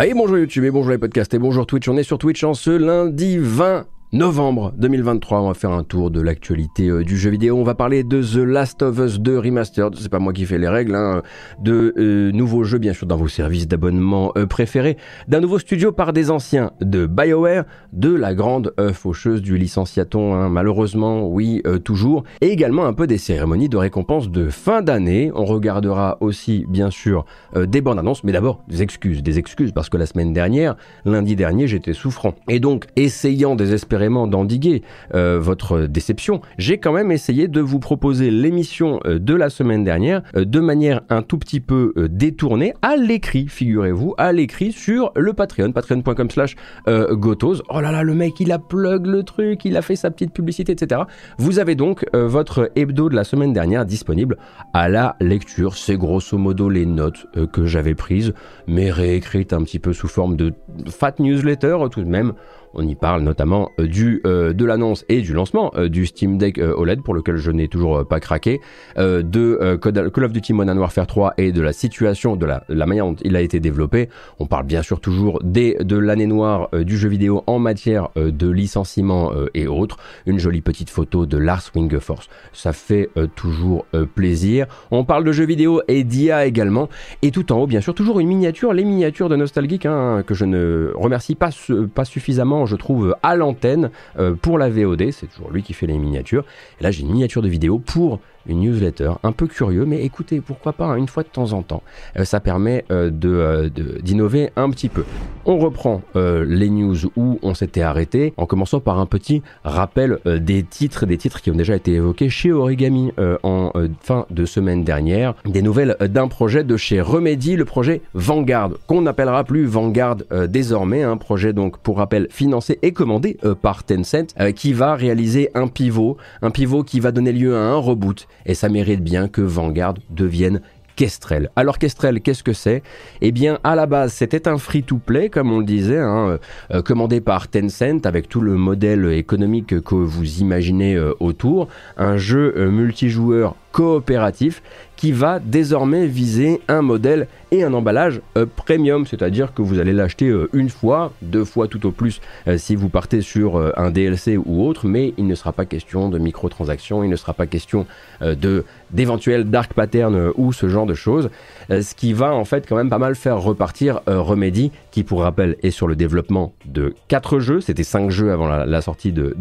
Allez, bonjour YouTube et bonjour les podcasts et bonjour Twitch. On est sur Twitch en ce lundi 20 novembre 2023. On va faire un tour de l'actualité euh, du jeu vidéo. On va parler de The Last of Us 2 Remastered. C'est pas moi qui fais les règles. Hein. De euh, nouveaux jeux, bien sûr, dans vos services d'abonnement euh, préférés. D'un nouveau studio par des anciens de BioWare. De la grande faucheuse du licenciaton, hein. malheureusement, oui, toujours. Et également un peu des cérémonies de récompense de fin d'année. On regardera aussi, bien sûr, des bandes annonces. Mais d'abord, des excuses. Des excuses parce que la semaine dernière, lundi dernier, j'étais souffrant. Et donc, essayant désespérément d'endiguer euh, votre déception, j'ai quand même essayé de vous proposer l'émission euh, de la semaine dernière euh, de manière un tout petit peu détournée, à l'écrit, figurez-vous, à l'écrit sur le Patreon, patreon.com slash gotos. Oh là là, le mec, il a plug le truc, il a fait sa petite publicité, etc. Vous avez donc votre hebdo de la semaine dernière disponible à la lecture. C'est grosso modo les notes que j'avais prises, mais réécrites un petit peu sous forme de fat newsletter tout de même. On y parle notamment euh, du, euh, de l'annonce et du lancement euh, du Steam Deck OLED pour lequel je n'ai toujours pas craqué, de Call of Duty Modern Warfare 3 et de la situation, de la, la, manière dont il a été développé. On parle bien sûr toujours des, de l'année noire du jeu vidéo en matière de licenciement et autres. Une jolie petite photo de Lars Force. Ça fait toujours plaisir. On parle de jeux vidéo et d'IA également. Et tout en haut, bien sûr, toujours une miniature, les miniatures de Nostalgique hein, que je ne remercie pas, pas suffisamment je trouve, à l'antenne euh, pour la VOD. C'est toujours lui qui fait les miniatures. Et là, j'ai une miniature de vidéo pour une newsletter, un peu curieux, mais écoutez, pourquoi pas, hein, une fois de temps en temps. Euh, ça permet euh, euh, de, d'innover un petit peu. On reprend les news où on s'était arrêté, en commençant par un petit rappel des titres, des titres qui ont déjà été évoqués chez Origami en fin de semaine dernière. Des nouvelles d'un projet de chez Remedy, le projet Vanguard, qu'on n'appellera plus Vanguard désormais, un projet donc pour rappel financé et commandé par Tencent, qui va réaliser un pivot, un pivot qui va donner lieu à un reboot et ça mérite bien que Vanguard devienne Kestrel. Alors Kestrel, qu'est-ce que c'est? Eh bien, à la base, c'était un free-to-play, comme on le disait, hein, euh, euh, commandé par Tencent, avec tout le modèle économique que vous imaginez euh, autour. Un jeu multijoueur coopératif qui va désormais viser un modèle et un emballage euh, premium, c'est-à-dire que vous allez l'acheter euh, une fois, deux fois tout au plus euh, si vous partez sur un DLC ou autre, mais il ne sera pas question de microtransactions, il ne sera pas question de d'éventuels dark patterns ou ce genre de choses, ce qui va en fait quand même pas mal faire repartir Remedy, qui pour rappel est sur le développement de quatre jeux, c'était cinq jeux avant la, sortie de,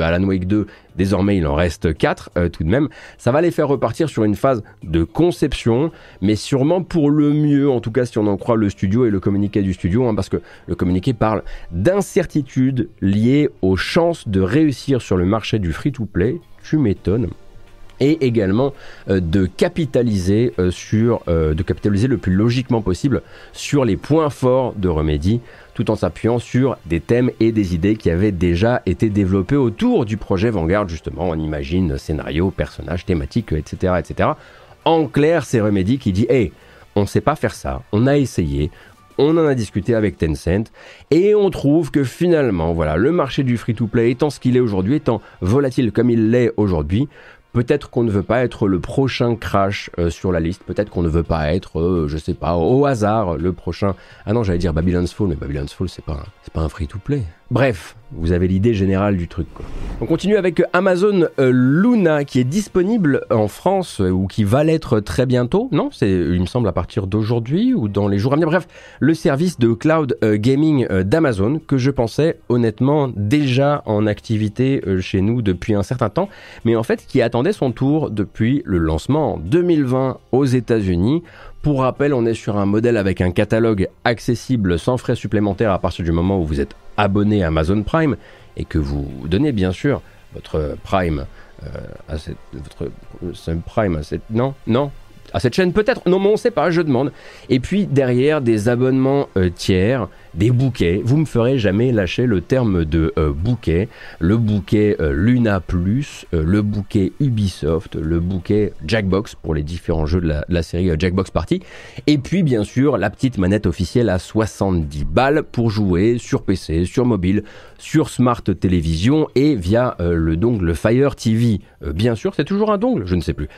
Alan Wake 2 Désormais, il en reste 4 euh, tout de même. Ça va les faire repartir sur une phase de conception, mais sûrement pour le mieux, en tout cas si on en croit le studio et le communiqué du studio, hein, parce que le communiqué parle d'incertitudes liées aux chances de réussir sur le marché du free-to-play. Tu m'étonnes et également euh, de capitaliser euh, sur de capitaliser le plus logiquement possible sur les points forts de Remedy tout en s'appuyant sur des thèmes et des idées qui avaient déjà été développés autour du projet Vanguard, justement, on imagine scénario, personnages, thématiques, etc. etc. En clair, c'est Remedy qui dit Hey, on sait pas faire ça, on a essayé, on en a discuté avec Tencent et on trouve que finalement, voilà, le marché du free-to-play étant ce qu'il est aujourd'hui, étant volatile comme il l'est aujourd'hui, Peut-être qu'on ne veut pas être le prochain crash euh, sur la liste. Peut-être qu'on ne veut pas être, euh, je sais pas, au hasard le prochain. Ah non, j'allais dire Babylon's Fall, mais Babylon's Fall, c'est pas, c'est pas un free-to-play. Bref, vous avez l'idée générale du truc. On continue avec Amazon euh, Luna qui est disponible en France euh, ou qui va l'être très bientôt. Non, c'est il me semble à partir d'aujourd'hui ou dans les jours à venir. Bref, le service de cloud euh, gaming d'Amazon que je pensais honnêtement déjà en activité chez nous depuis un certain temps, mais en fait qui attendait son tour depuis le lancement en 2020 aux États-Unis pour rappel, on est sur un modèle avec un catalogue accessible sans frais supplémentaires à partir du moment où vous êtes abonné à Amazon Prime et que vous donnez bien sûr votre Prime euh, à cette, votre Prime à cette non non à cette chaîne Peut-être. Non, mais on sait pas, je demande. Et puis derrière, des abonnements euh, tiers, des bouquets. Vous me ferez jamais lâcher le terme de euh, bouquet. Le bouquet euh, Luna Plus, le bouquet Ubisoft, le bouquet Jackbox pour les différents jeux de la, de la série Jackbox Party. Et puis, bien sûr, la petite manette officielle à 70 balles pour jouer sur PC, sur mobile, sur Smart Télévision et via le dongle Fire TV. bien sûr, c'est toujours un dongle, je ne sais plus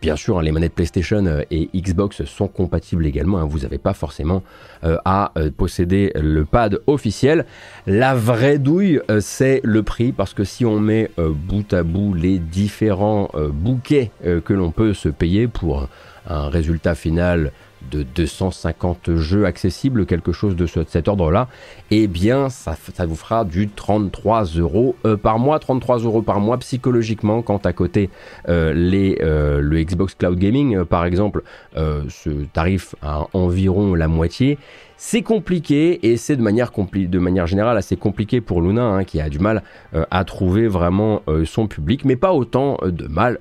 Bien sûr, hein, les manettes PlayStation euh, et Xbox sont compatibles également. Hein. vous n'avez pas forcément euh, à euh, posséder le pad officiel. La vraie douille, c'est le prix parce que si on met bout à bout les différents bouquets que l'on peut se payer pour un résultat final de 250 jeux accessibles, quelque chose de cet ordre-là, eh bien, ça, vous fera du 33 euros euh, par mois. 33 euros par mois psychologiquement, quand à côté euh, les, euh, le Xbox Cloud Gaming, par exemple, ce tarif à environ la moitié. C'est compliqué et c'est de manière, générale assez compliqué pour Luna hein, qui a du mal euh, à trouver vraiment euh, son public, mais pas autant euh, de mal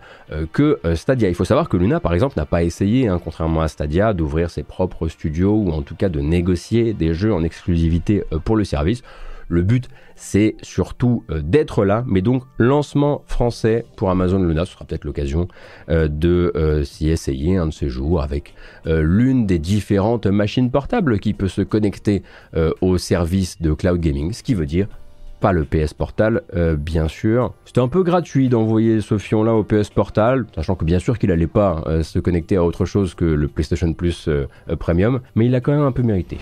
que Stadia. Il faut savoir que Luna par exemple n'a pas essayé, hein, contrairement à Stadia, d'ouvrir ses propres studios ou en tout cas de négocier des jeux en exclusivité pour le service. Le but, c'est surtout euh, d'être là, mais donc lancement français pour Amazon Luna, ce sera peut-être l'occasion euh, de euh, s'y essayer un de ces jours avec l'une des différentes machines portables qui peut se connecter au service de cloud gaming, ce qui veut dire pas le PS Portal, euh, bien sûr. C'était un peu gratuit d'envoyer ce fion-là au PS Portal, sachant que bien sûr qu'il allait pas euh, se connecter à autre chose que le PlayStation Plus euh, Premium, mais il a quand même un peu mérité.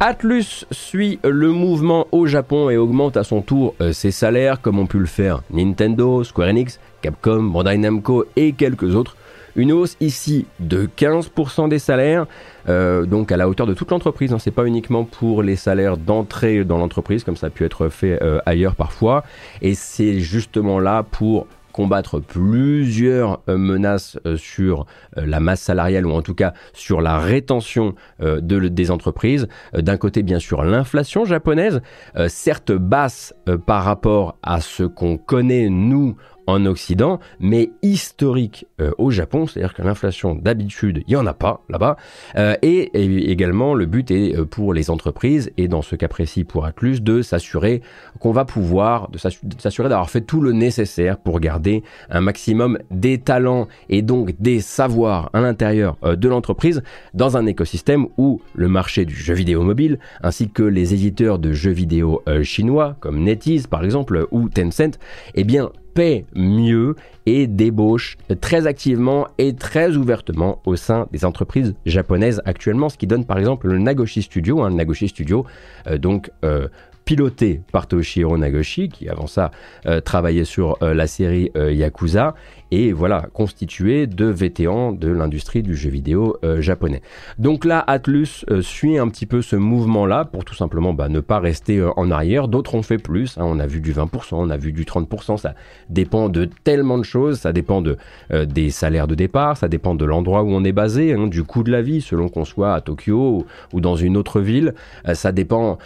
Atlus suit le mouvement au Japon et augmente à son tour ses salaires, comme ont pu le faire Nintendo, Square Enix, Capcom, Bandai Namco et quelques autres. Une hausse ici de 15% des salaires, euh, donc à la hauteur de toute l'entreprise. Hein. C'est pas uniquement pour les salaires d'entrée dans l'entreprise, comme ça a pu être fait euh, ailleurs parfois. Et c'est justement là pour combattre plusieurs euh, menaces sur la masse salariale ou en tout cas sur la rétention de, des entreprises. D'un côté, bien sûr, l'inflation japonaise, certes basse par rapport à ce qu'on connaît nous en Occident, mais historique euh, au Japon, c'est-à-dire que l'inflation d'habitude, il n'y en a pas là-bas. Euh, et, également, le but est euh, pour les entreprises, et dans ce cas précis pour Atlus, de s'assurer qu'on va pouvoir, de s'assurer d'avoir fait tout le nécessaire pour garder un maximum des talents et donc des savoirs à l'intérieur de l'entreprise dans un écosystème où le marché du jeu vidéo mobile, ainsi que les éditeurs de jeux vidéo chinois, comme NetEase par exemple, ou Tencent, eh bien, paie mieux et débauche très activement et très ouvertement au sein des entreprises japonaises actuellement, ce qui donne par exemple le Nagoshi Studio, hein, le Nagoshi Studio, euh, donc euh, piloté par Toshihiro Nagoshi, qui avant ça euh, travaillait sur la série Yakuza, et voilà, constitué de vétérans de l'industrie du jeu vidéo euh, japonais. Donc là, Atlus euh, suit un petit peu ce mouvement-là pour tout simplement bah, ne pas rester euh, en arrière. D'autres ont fait plus, hein. on a vu du 20%, on a vu du 30%, ça dépend de tellement de choses, ça dépend de, des salaires de départ, ça dépend de l'endroit où on est basé, hein, du coût de la vie, selon qu'on soit à Tokyo ou, dans une autre ville. ça dépend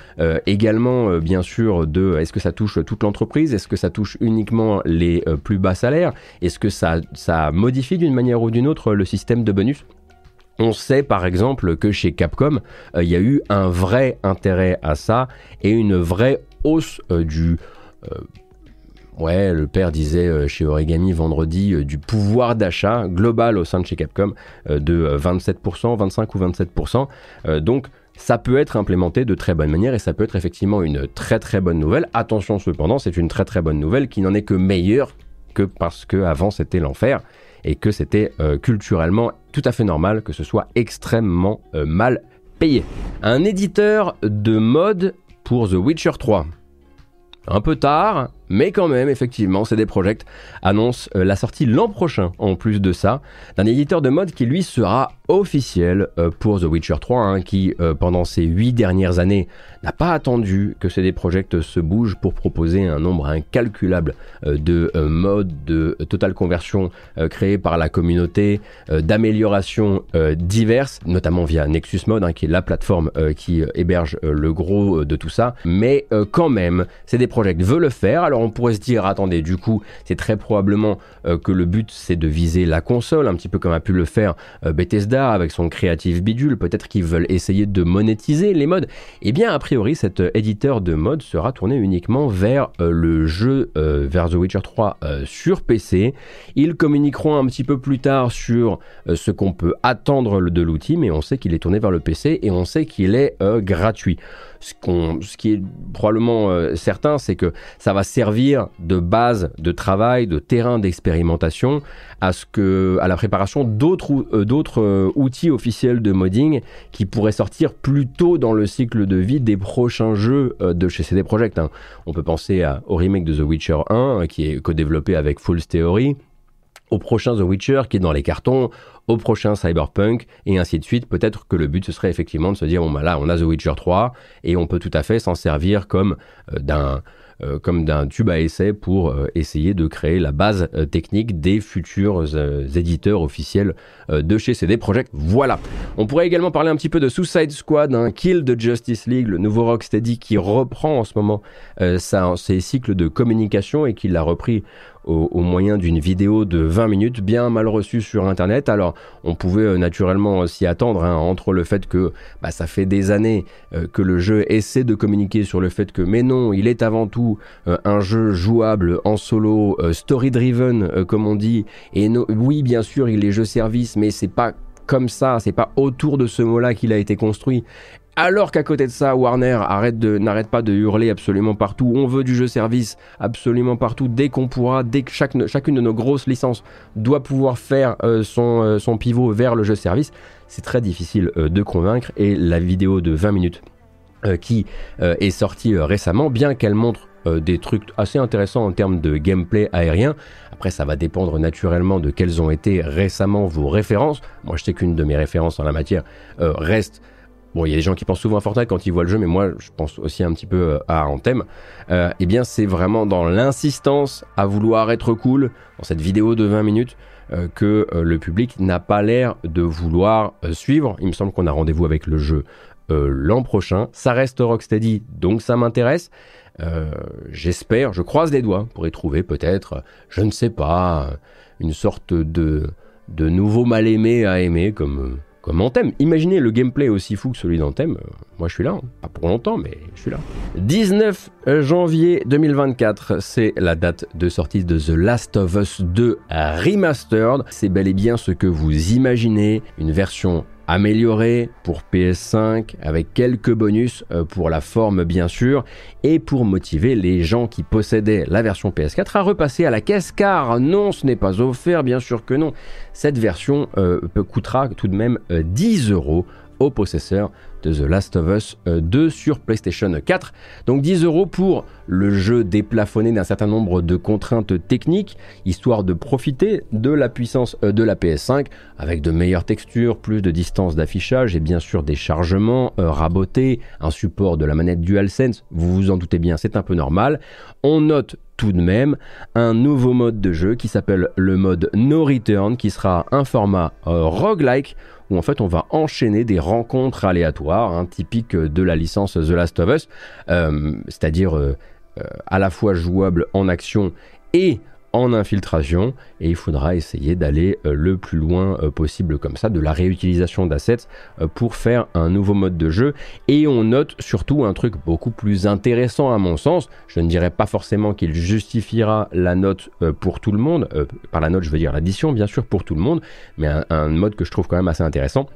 également, bien sûr, de est-ce que ça touche toute l'entreprise, est-ce que ça touche uniquement les plus bas salaires, est-ce que ça, modifie d'une manière ou d'une autre le système de bonus. On sait par exemple que chez Capcom, euh, il y a eu un vrai intérêt à ça et une vraie hausse euh, du... Euh, ouais, le père disait chez Origami vendredi du pouvoir d'achat global au sein de chez Capcom de 27%, 25 ou 27%. donc ça peut être implémenté de très bonne manière et ça peut être effectivement une très très bonne nouvelle. Attention cependant, c'est une très très bonne nouvelle qui n'en est que meilleure que parce que avant c'était l'enfer et que c'était euh, culturellement tout à fait normal que ce soit extrêmement euh, mal payé. Un éditeur de mode pour The Witcher 3. Un peu tard, mais quand même, effectivement, CD Projekt annonce euh, la sortie l'an prochain, en plus de ça, d'un éditeur de mode qui lui sera officiel euh, pour The Witcher 3, hein, qui euh, pendant ces huit dernières années n'a pas attendu que CD Projekt se bouge pour proposer un nombre incalculable de modes de totale conversion créés par la communauté, d'améliorations diverses, notamment via Nexus Mode, hein, qui est la plateforme qui héberge le gros de tout ça. Mais quand même, CD Projekt veut le faire. On pourrait se dire, attendez, du coup, c'est très probablement euh, que le but c'est de viser la console, un petit peu comme a pu le faire euh, Bethesda avec son créatif bidule. Peut-être qu'ils veulent essayer de monétiser les modes. Eh bien, a priori, cet euh, éditeur de mode sera tourné uniquement vers le jeu, vers The Witcher 3 sur PC. Ils communiqueront un petit peu plus tard sur ce qu'on peut attendre de l'outil, mais on sait qu'il est tourné vers le PC et on sait qu'il est gratuit. Ce, ce, qui est probablement certain, c'est que ça va servir de base de travail, de terrain d'expérimentation à ce que à la préparation d'autres euh, euh, outils officiels de modding qui pourraient sortir plus tôt dans le cycle de vie des prochains jeux euh, de chez CD Projekt. Hein. On peut penser à, au remake de The Witcher 1 qui est co-développé avec Fool's Theory au prochain The Witcher qui est dans les cartons, au prochain Cyberpunk, et ainsi de suite. Peut-être que le but, ce serait effectivement de se dire, bon, bah là, on a The Witcher 3, et on peut tout à fait s'en servir comme d'un euh, comme d'un tube à essai pour euh, essayer de créer la base euh, technique des futurs éditeurs officiels de chez CD Projekt. Voilà. On pourrait également parler un petit peu de Suicide Squad, un Kill de Justice League, le nouveau Rocksteady qui reprend en ce moment ses cycles de communication et qui l'a repris au, moyen d'une vidéo de 20 minutes bien mal reçue sur Internet. Alors, on pouvait euh, naturellement s'y attendre, hein, entre le fait que bah, ça fait des années euh, que le jeu essaie de communiquer sur le fait que, mais non, il est avant tout euh, un jeu jouable en solo, story-driven, comme on dit. Et oui, bien sûr, il est jeu service, mais c'est pas comme ça, c'est pas autour de ce mot-là qu'il a été construit. Alors qu'à côté de ça, Warner n'arrête pas de hurler absolument partout. On veut du jeu service absolument partout. Dès qu'on pourra, dès que chacune de nos grosses licences doit pouvoir faire euh, son, euh, son, pivot vers le jeu service, c'est très difficile euh, de convaincre. Et la vidéo de 20 minutes qui est sortie récemment, bien qu'elle montre des trucs assez intéressants en termes de gameplay aérien. Après, ça va dépendre naturellement de quelles ont été récemment vos références. Moi, je sais qu'une de mes références en la matière reste bon, il y a des gens qui pensent souvent à Fortnite quand ils voient le jeu, mais moi, je pense aussi un petit peu euh, à Anthem. Euh, eh bien, c'est vraiment dans l'insistance à vouloir être cool, dans cette vidéo de 20 minutes, euh, que le public n'a pas l'air de vouloir suivre. Il me semble qu'on a rendez-vous avec le jeu l'an prochain. Ça reste Rocksteady, donc ça m'intéresse. J'espère, je croise les doigts pour y trouver peut-être, je ne sais pas, une sorte de, de nouveau mal-aimé à aimer, comme comme Anthem. Imaginez le gameplay aussi fou que celui d'Anthem. Euh, moi, je suis là. Hein. Pas pour longtemps, mais je suis là. 19 janvier 2024, c'est la date de sortie de The Last of Us 2 Remastered. C'est bel et bien ce que vous imaginez. Une version amélioré pour PS5 avec quelques bonus euh, pour la forme bien sûr et pour motiver les gens qui possédaient la version PS4 à repasser à la caisse car non ce n'est pas offert bien sûr que non. Cette version euh, coûtera tout de même 10 euh, euros au possesseur de The Last of Us 2 sur PlayStation 4. Donc 10 euros pour le jeu déplafonné d'un certain nombre de contraintes techniques, histoire de profiter de la puissance euh, de la PS5 avec de meilleures textures, plus de distance d'affichage et bien sûr des chargements euh, rabotés, un support de la manette DualSense, vous vous en doutez bien, c'est un peu normal. On note tout de même un nouveau mode de jeu qui s'appelle le mode No Return, qui sera un format euh, roguelike où en fait on va enchaîner des rencontres aléatoires, hein, typiques de la licence The Last of Us, c'est-à-dire euh, à la fois jouable en action et en infiltration et il faudra essayer d'aller euh, le plus loin euh, possible comme ça de la réutilisation d'assets pour faire un nouveau mode de jeu. Et on note surtout un truc beaucoup plus intéressant à mon sens. Je ne dirais pas forcément qu'il justifiera la note pour tout le monde par la note je veux dire l'addition bien sûr pour tout le monde mais un mode que je trouve quand même assez intéressant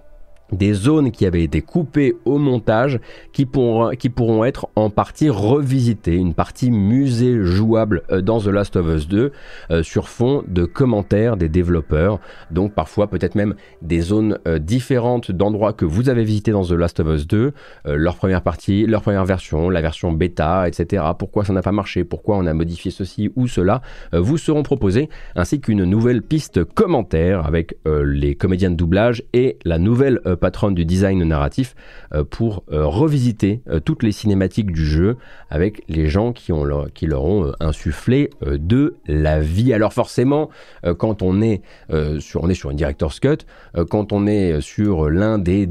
des zones qui avaient été coupées au montage qui pourront, qui pourront être en partie revisitées, une partie musée jouable euh, dans The Last of Us 2 euh, sur fond de commentaires des développeurs, donc parfois peut-être même des zones euh, différentes d'endroits que vous avez visités dans The Last of Us 2, leur première partie, leur première version, la version bêta, etc. Pourquoi ça n'a pas marché, pourquoi on a modifié ceci ou cela, vous seront proposés, ainsi qu'une nouvelle piste commentaire avec les comédiens de doublage et la nouvelle patronne du design narratif, euh, pour euh, revisiter euh, toutes les cinématiques du jeu avec les gens qui, ont leur, qui leur ont insufflé de la vie. Alors forcément, quand on est, sur, on est sur une Director's Cut, quand on est sur l'un des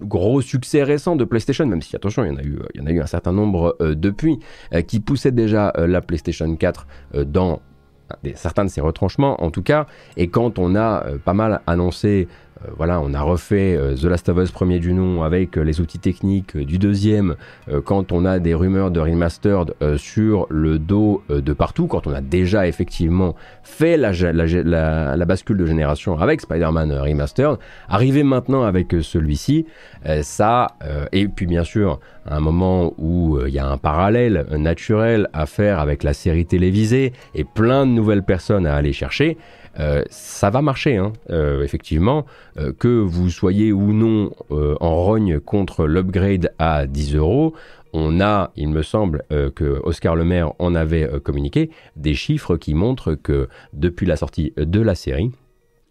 gros succès récents de PlayStation, même si attention, il y en a eu, il y en a eu un certain nombre depuis, qui poussaient déjà la PlayStation 4 dans certains de ses retranchements en tout cas, et quand on a pas mal annoncé voilà, on a refait euh, The Last of Us premier du nom avec euh, les outils techniques du deuxième. quand on a des rumeurs de remastered sur le dos de partout, quand on a déjà effectivement fait la, la, bascule de génération avec Spider-Man Remastered, arriver maintenant avec celui-ci, ça, et puis bien sûr à un moment où il y a un parallèle naturel à faire avec la série télévisée et plein de nouvelles personnes à aller chercher, ça va marcher, hein. effectivement, que vous soyez ou non en rogne contre l'upgrade à 10 euros, on a, il me semble euh, que Oscar Le Maire en avait euh, communiqué, des chiffres qui montrent que depuis la sortie de la série,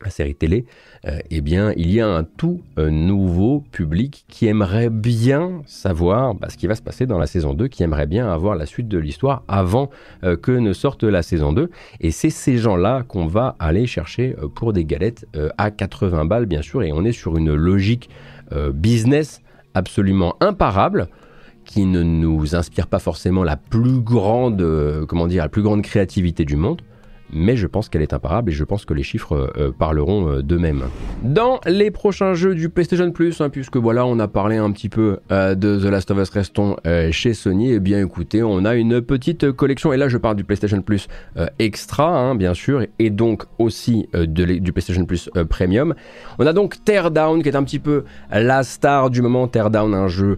la série télé, euh, eh bien, il y a un tout nouveau public qui aimerait bien savoir bah, ce qui va se passer dans la saison 2, qui aimerait bien avoir la suite de l'histoire avant que ne sorte la saison 2. Et c'est ces gens-là qu'on va aller chercher pour des galettes à 80 balles, bien sûr, et on est sur une logique business absolument imparable qui ne nous inspire pas forcément la plus grande, euh, comment la plus grande créativité du monde, mais je pense qu'elle est imparable et je pense que les chiffres euh, parleront euh, d'eux-mêmes. Dans les prochains jeux du PlayStation Plus, hein, puisque voilà, on a parlé un petit peu euh, de The Last of Us Restons chez Sony, et eh bien écoutez, on a une petite collection, et là je parle du PlayStation Plus Extra, hein, bien sûr, et donc aussi du PlayStation Plus Premium. On a donc Teardown, qui est un petit peu la star du moment, Teardown, un jeu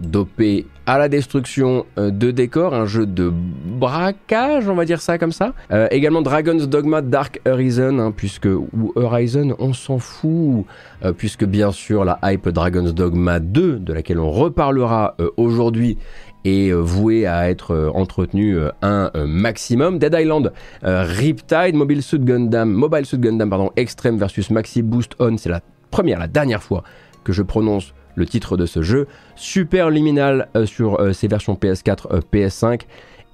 dopé à la destruction euh, de décors, un jeu de braquage, on va dire ça comme ça. Euh, également Dragon's Dogma Dark Horizon, hein, puisque ou Horizon, on s'en fout, euh, puisque bien sûr la hype Dragon's Dogma 2, de laquelle on reparlera aujourd'hui, est vouée à être entretenue un maximum. Dead Island, Riptide, Mobile Suit Gundam, Mobile Suit Gundam, pardon, Extreme versus Maxi Boost On, c'est la première, la dernière fois que je prononce le titre de ce jeu. Super liminal euh, sur euh, ces versions PS4, euh, PS5.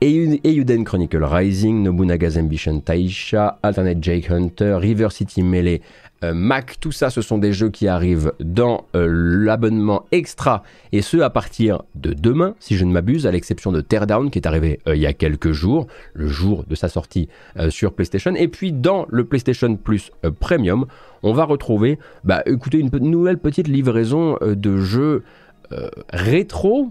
Euden Chronicle Rising, Nobunaga's Ambition Taisha, Alternate Jake Hunter, River City Melee, Mac, tout ça ce sont des jeux qui arrivent dans l'abonnement extra et ce à partir de demain si je ne m'abuse à l'exception de Teardown qui est arrivé il y a quelques jours, le jour de sa sortie sur PlayStation. Et puis dans le PlayStation Plus Premium on va retrouver, bah, écoutez, une nouvelle petite livraison euh, de jeux euh, rétro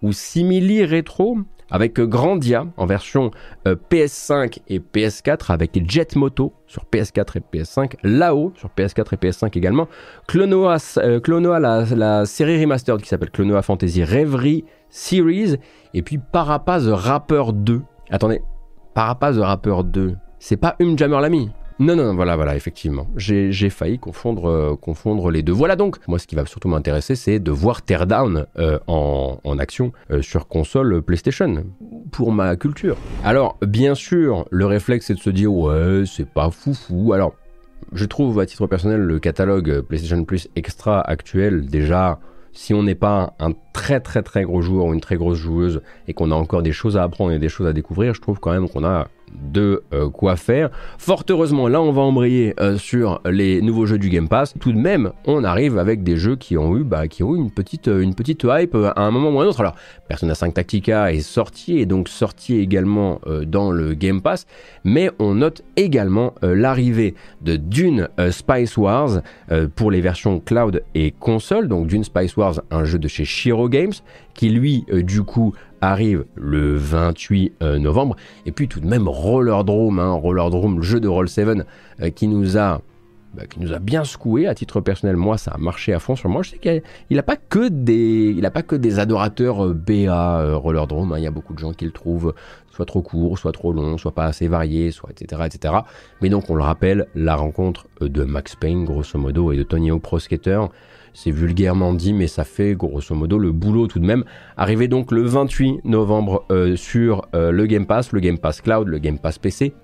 ou simili rétro avec Grandia en version euh, PS5 et PS4 avec Jet Moto sur PS4 et PS5, là-haut sur PS4 et PS5 également, Clonoa, Clonoa la, série remastered qui s'appelle Clonoa Fantasy Reverie Series et puis Parappa The Rapper 2. Attendez, Parappa The Rapper 2, c'est pas Jammer Lamy? Non, non, voilà, voilà, effectivement. J'ai failli confondre, euh, confondre les deux. Voilà donc, moi ce qui va surtout m'intéresser, c'est de voir Teardown euh, en, en, action euh, sur console PlayStation, pour ma culture. Alors, bien sûr, le réflexe c'est de se dire, ouais, c'est pas foufou. Alors, je trouve à titre personnel le catalogue PlayStation Plus Extra actuel déjà si on n'est pas un très très très gros joueur ou une très grosse joueuse et qu'on a encore des choses à apprendre et des choses à découvrir, je trouve quand même qu'on a de euh, quoi faire. Fort heureusement, là on va embrayer euh, sur les nouveaux jeux du Game Pass. Tout de même, on arrive avec des jeux qui ont eu, bah, qui ont une petite, euh, une petite hype à un moment ou à un autre. Alors, Persona 5 Tactica est sorti et donc sorti également dans le Game Pass, mais on note également l'arrivée de Dune Spice Wars pour les versions cloud et console. Donc Dune Spice Wars, un jeu de chez Shiro Games, qui lui, du coup, arrive le 28 euh, novembre. Et puis tout de même Roller Drome, hein, Roller le jeu de Roll 7 euh, qui nous a bah, qui nous a bien secoué à titre personnel. Moi, ça a marché à fond sur moi. Je sais qu'il n'a pas que des, pas que des adorateurs euh, BA Roller Drome. Hein. Il y a beaucoup de gens qui le trouvent soit trop court, soit trop long, soit pas assez varié, soit etc. etc. Mais donc, on le rappelle, la rencontre de Max Payne, grosso modo, et de Tony Hawk Pro c'est vulgairement dit, mais ça fait grosso modo le boulot tout de même. Arrivé donc le 28 novembre euh, sur euh, le Game Pass, le Game Pass Cloud, le Game Pass PC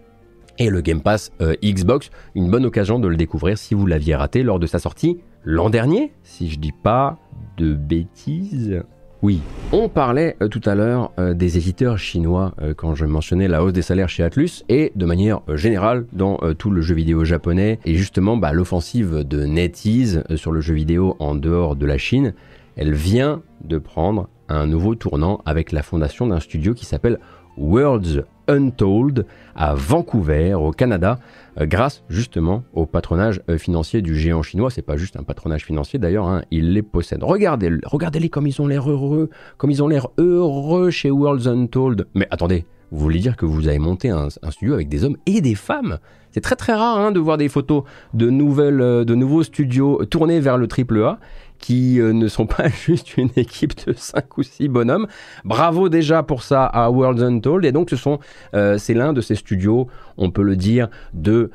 et le Game Pass euh, Xbox. Une bonne occasion de le découvrir si vous l'aviez raté lors de sa sortie l'an dernier, si je dis pas de bêtises. Oui, on parlait euh, tout à l'heure euh, des éditeurs chinois euh, quand je mentionnais la hausse des salaires chez Atlus et de manière générale dans tout le jeu vidéo japonais. Et justement bah, l'offensive de NetEase sur le jeu vidéo en dehors de la Chine, elle vient de prendre un nouveau tournant avec la fondation d'un studio qui s'appelle Worlds Untold à Vancouver, au Canada, euh, grâce justement au patronage euh, financier du géant chinois. C'est pas juste un patronage financier d'ailleurs, hein, il les possède. Regardez, regardez-les comme ils ont l'air heureux, comme ils ont l'air heureux chez Worlds Untold. Mais attendez, vous voulez dire que vous avez monté un, studio avec des hommes et des femmes? C'est très très rare hein, de voir des photos de, nouvelles, euh, de nouveaux studios tournés vers le triple A qui ne sont pas juste une équipe de 5 ou 6 bonhommes. Bravo déjà pour ça à Worlds Untold. Et donc, ce sont, c'est l'un de ces studios, on peut le dire, de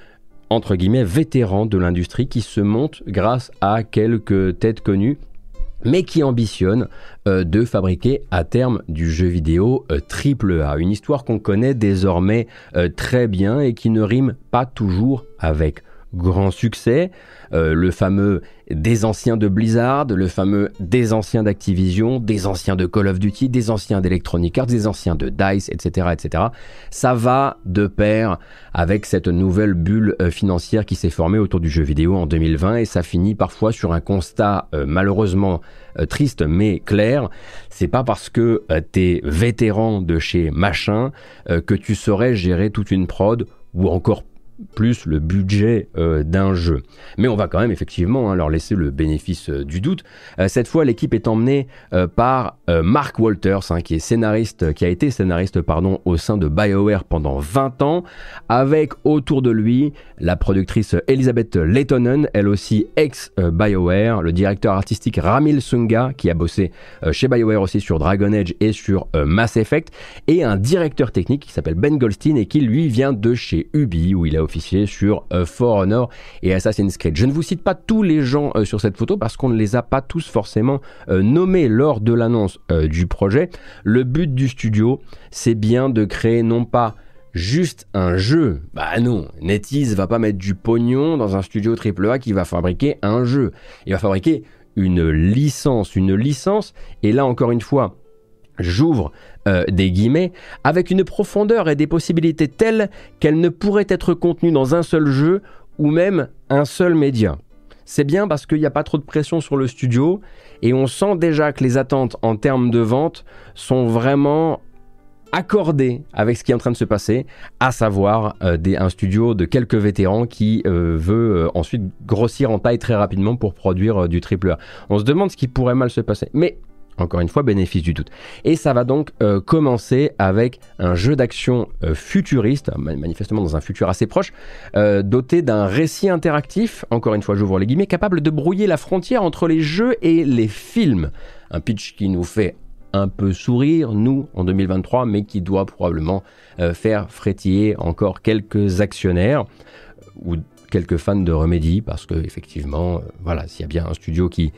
entre guillemets vétérans de l'industrie qui se montent grâce à quelques têtes connues mais qui ambitionne euh, de fabriquer à terme du jeu vidéo euh, triple A, une histoire qu'on connaît désormais euh, très bien et qui ne rime pas toujours avec grand succès, euh, le fameux des anciens de Blizzard, le fameux des anciens d'Activision, des anciens de Call of Duty, des anciens d'Electronic Arts, des anciens de DICE, etc., etc. Ça va de pair avec cette nouvelle bulle euh, financière qui s'est formée autour du jeu vidéo en 2020 et ça finit parfois sur un constat euh, malheureusement triste mais clair. C'est pas parce que t'es vétéran de chez machin que tu saurais gérer toute une prod ou encore plus le budget euh, d'un jeu. Mais on va quand même effectivement hein, leur laisser le bénéfice euh, du doute. Euh, cette fois, l'équipe est emmenée par Mark Walters, hein, qui est scénariste, qui a été scénariste pardon au sein de BioWare pendant 20 ans, avec autour de lui la productrice Elizabeth Leitonen, elle aussi ex BioWare, le directeur artistique Ramil Sunga, qui a bossé chez BioWare aussi sur Dragon Age et sur Mass Effect, et un directeur technique qui s'appelle Ben Goldstein et qui lui vient de chez Ubi où il a sur euh, For Honor et Assassin's Creed. Je ne vous cite pas tous les gens euh, sur cette photo parce qu'on ne les a pas tous forcément euh, nommés lors de l'annonce du projet. Le but du studio, c'est bien de créer non pas juste un jeu. Bah non, NetEase va pas mettre du pognon dans un studio AAA qui va fabriquer un jeu. Il va fabriquer une licence, une licence. Et là encore une fois, j'ouvre euh, des guillemets, avec une profondeur et des possibilités telles qu'elles ne pourraient être contenues dans un seul jeu ou même un seul média. C'est bien parce qu'il n'y a pas trop de pression sur le studio et on sent déjà que les attentes en termes de vente sont vraiment accordées avec ce qui est en train de se passer, à savoir euh, un studio de quelques vétérans qui euh, veut ensuite grossir en taille très rapidement pour produire du triple A. On se demande ce qui pourrait mal se passer. Encore une fois, bénéfice du doute. Et ça va donc euh, commencer avec un jeu d'action euh, futuriste, manifestement dans un futur assez proche, euh, doté d'un récit interactif, encore une fois j'ouvre les guillemets, capable de brouiller la frontière entre les jeux et les films. Un pitch qui nous fait un peu sourire, nous, en 2023, mais qui doit probablement faire frétiller encore quelques actionnaires ou quelques fans de Remedy, parce que effectivement, voilà, s'il y a bien un studio qui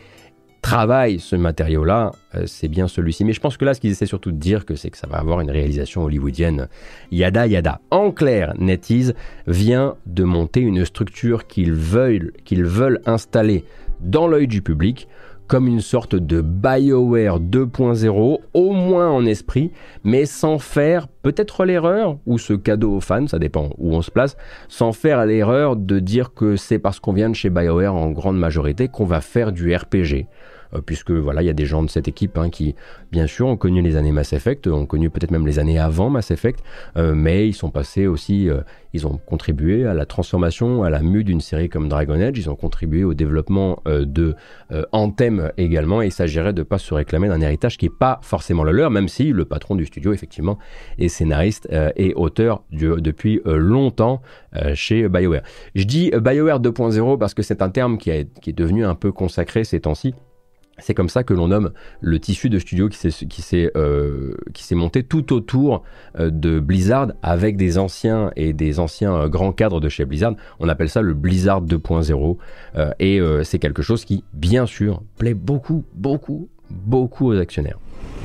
travaille ce matériau-là, euh, c'est bien celui-ci. Mais je pense que là, ce qu'ils essaient surtout de dire, que c'est que ça va avoir une réalisation hollywoodienne. Yada yada. En clair, NetEase vient de monter une structure qu'ils veulent, qu'ils veulent installer dans l'œil du public comme une sorte de BioWare 2.0, au moins en esprit, mais sans faire peut-être l'erreur, ou ce cadeau aux fans, ça dépend où on se place, sans faire l'erreur de dire que c'est parce qu'on vient de chez BioWare en grande majorité qu'on va faire du RPG. Euh, puisque voilà, il y a des gens de cette équipe hein, qui, bien sûr, ont connu les années Mass Effect, ont connu peut-être même les années avant Mass Effect, euh, mais ils sont passés aussi, euh, ils ont contribué à la transformation, à la mue d'une série comme Dragon Age, ils ont contribué au développement de Anthem également, et il s'agirait de ne pas se réclamer d'un héritage qui n'est pas forcément le leur, même si le patron du studio, effectivement, est scénariste et auteur depuis longtemps chez BioWare. Je dis BioWare 2.0 parce que c'est un terme qui, qui est devenu un peu consacré ces temps-ci. C'est comme ça que l'on nomme le tissu de studio qui s'est euh, monté tout autour euh, de Blizzard avec des anciens et des anciens euh, grands cadres de chez Blizzard. On appelle ça le Blizzard 2.0 et c'est quelque chose qui, bien sûr, plaît beaucoup, beaucoup, beaucoup aux actionnaires.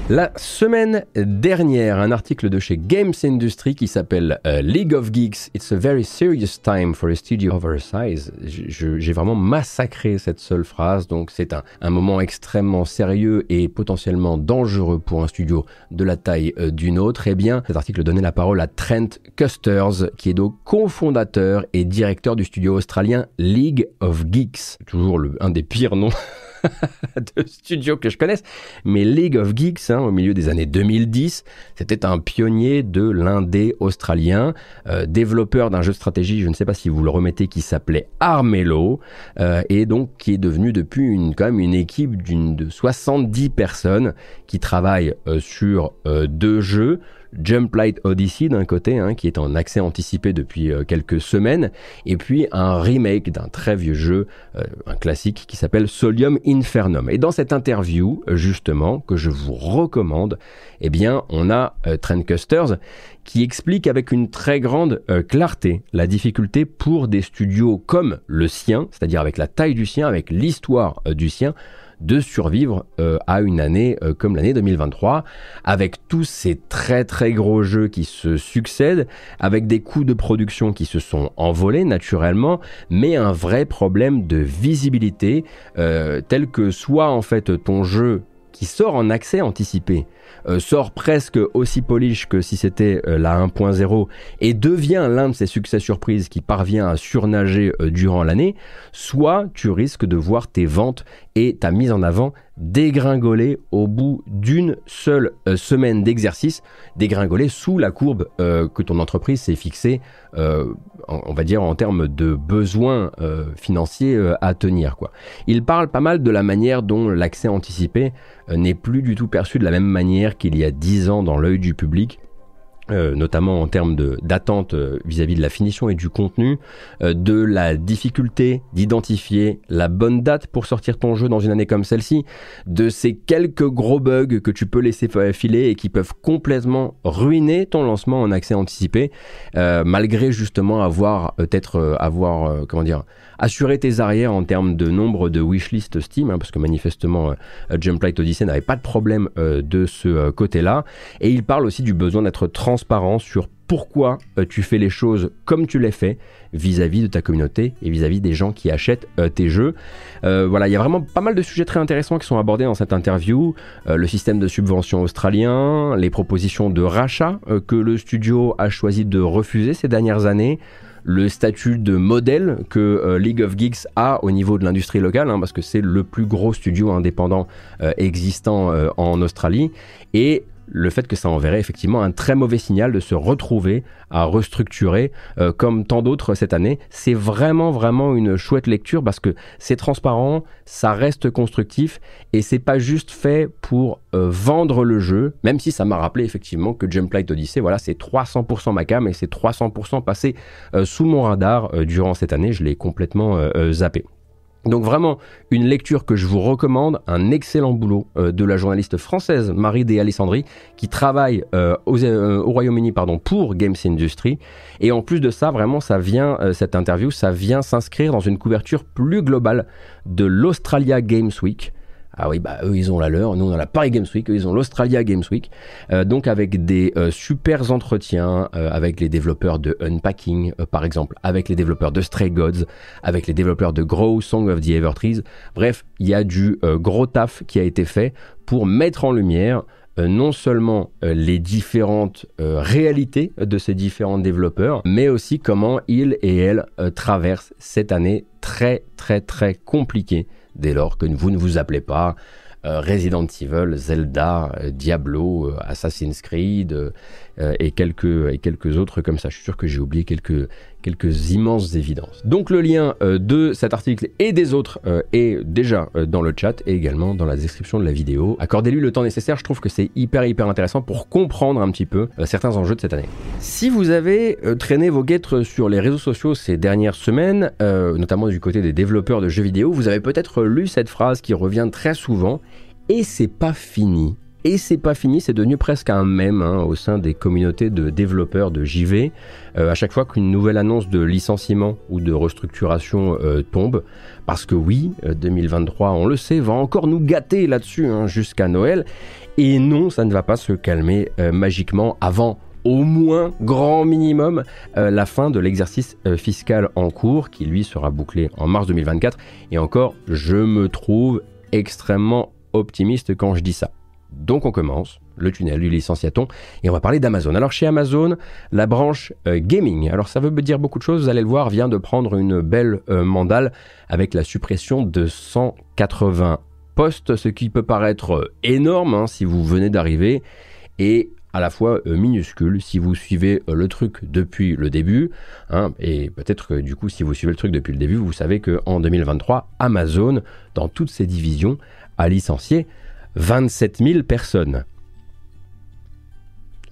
La semaine dernière, un article de chez Games Industry qui s'appelle euh, League of Geeks, It's a very serious time for a studio of our size. J'ai vraiment massacré cette seule phrase, donc c'est un, moment extrêmement sérieux et potentiellement dangereux pour un studio de la taille euh, d'une autre. Eh bien, cet article donnait la parole à Trent Custers, qui est donc cofondateur et directeur du studio australien League of Geeks. Toujours le, un des pires noms de studio que je connaisse, mais League of Geeks, hein, au milieu des années 2010, c'était un pionnier de l'indé australien, euh, développeur d'un jeu de stratégie, je ne sais pas si vous le remettez, qui s'appelait Armello, euh, et donc qui est devenu depuis une, quand même une équipe d'une de 70 personnes qui travaillent euh, sur deux jeux Jump Light Odyssey d'un côté, hein, qui est en accès anticipé depuis euh, quelques semaines, et puis un remake d'un très vieux jeu, euh, un classique qui s'appelle Solium Infernum. Et dans cette interview, justement, que je vous recommande, eh bien, on a Trent Custers qui explique avec une très grande clarté la difficulté pour des studios comme le sien, c'est-à-dire avec la taille du sien, avec l'histoire du sien, de survivre euh, à une année euh, comme l'année 2023, avec tous ces très très gros jeux qui se succèdent, avec des coûts de production qui se sont envolés naturellement, mais un vrai problème de visibilité, euh, tel que soit en fait ton jeu qui sort en accès anticipé, euh, sort presque aussi polish que si c'était euh, la 1.0 et devient l'un de ces succès surprises qui parvient à surnager euh, durant l'année, soit tu risques de voir tes ventes et ta mise en avant dégringoler au bout d'une seule semaine d'exercice, dégringoler sous la courbe que ton entreprise s'est fixée, on va dire en termes de besoins financiers à tenir. Il parle pas mal de la manière dont l'accès anticipé n'est plus du tout perçu de la même manière qu'il y a dix ans dans l'œil du public. Euh, notamment en termes d'attente euh, vis-à-vis de la finition et du contenu, euh, de la difficulté d'identifier la bonne date pour sortir ton jeu dans une année comme celle-ci, de ces quelques gros bugs que tu peux laisser filer et qui peuvent complètement ruiner ton lancement en accès anticipé, malgré justement avoir peut-être avoir comment dire assurer tes arrières en termes de nombre de wishlist Steam, hein, parce que manifestement euh, Jumplight Odyssey n'avait pas de problème euh, de ce euh, côté-là. Et il parle aussi du besoin d'être sur pourquoi tu fais les choses comme tu les fais vis-à-vis de ta communauté et vis-à-vis des gens qui achètent tes jeux. voilà, il y a vraiment pas mal de sujets très intéressants qui sont abordés dans cette interview. le système de subvention australien, les propositions de rachat que le studio a choisi de refuser ces dernières années, le statut de modèle que euh, League of Geeks a au niveau de l'industrie locale, hein, parce que c'est le plus gros studio indépendant euh, existant euh, en Australie, et le fait que ça enverrait effectivement un très mauvais signal de se retrouver à restructurer euh, comme tant d'autres cette année. C'est vraiment vraiment une chouette lecture parce que c'est transparent, ça reste constructif et c'est pas juste fait pour euh, vendre le jeu, même si ça m'a rappelé effectivement que Jumplight Odyssey, voilà, c'est 300% ma cam et c'est 300% passé euh, sous mon radar durant cette année, je l'ai complètement zappé. Donc vraiment une lecture que je vous recommande, un excellent boulot euh, de la journaliste française Marie de Alessandri qui travaille euh, euh, au Royaume-Uni pardon pour Games Industry et en plus de ça vraiment ça vient cette interview ça vient s'inscrire dans une couverture plus globale de l'Australia Games Week ah oui, bah eux ils ont la leur, nous on a la Paris Games Week, eux ils ont l'Australia Games Week, euh, donc avec des euh, super entretiens euh, avec les développeurs de Unpacking par exemple, avec les développeurs de Stray Gods, avec les développeurs de Grow, Song of the Evertrees. Bref, il y a du gros taf qui a été fait pour mettre en lumière non seulement les différentes réalités de ces différents développeurs, mais aussi comment ils et elles traversent cette année très très très compliquée dès lors que vous ne vous appelez pas euh, Resident Evil, Zelda, euh, Diablo, euh, Assassin's Creed et, quelques, et quelques autres comme ça. Je suis sûr que j'ai oublié quelques, quelques immenses évidences. Donc le lien de cet article et des autres est déjà dans le chat et également dans la description de la vidéo. Accordez-lui le temps nécessaire, je trouve que c'est hyper hyper intéressant pour comprendre un petit peu certains enjeux de cette année. Si vous avez traîné vos guêtres sur les réseaux sociaux ces dernières semaines, notamment du côté des développeurs de jeux vidéo, vous avez peut-être lu cette phrase qui revient très souvent et c'est pas fini. Et c'est pas fini, c'est devenu presque un mème hein, au sein des communautés de développeurs de JV. Euh, à chaque fois qu'une nouvelle annonce de licenciement ou de restructuration euh, tombe, parce que oui, 2023, euh, on le sait, va encore nous gâter là-dessus hein, jusqu'à Noël. Et non, ça ne va pas se calmer magiquement avant au moins, grand minimum, la fin de l'exercice fiscal en cours, qui lui sera bouclé en mars 2024. Et encore, je me trouve extrêmement optimiste quand je dis ça. Donc on commence le tunnel du licenciaton et on va parler d'Amazon. Alors chez Amazon, la branche euh, gaming, alors ça veut dire beaucoup de choses, vous allez le voir, vient de prendre une belle euh, mandale avec la suppression de 180 postes, ce qui peut paraître euh, énorme hein, si vous venez d'arriver et à la fois minuscule si vous suivez le truc depuis le début. Hein, et peut-être que du coup, si vous suivez le truc depuis le début, vous savez qu'en 2023, Amazon, dans toutes ses divisions, a licencié 27 000 personnes.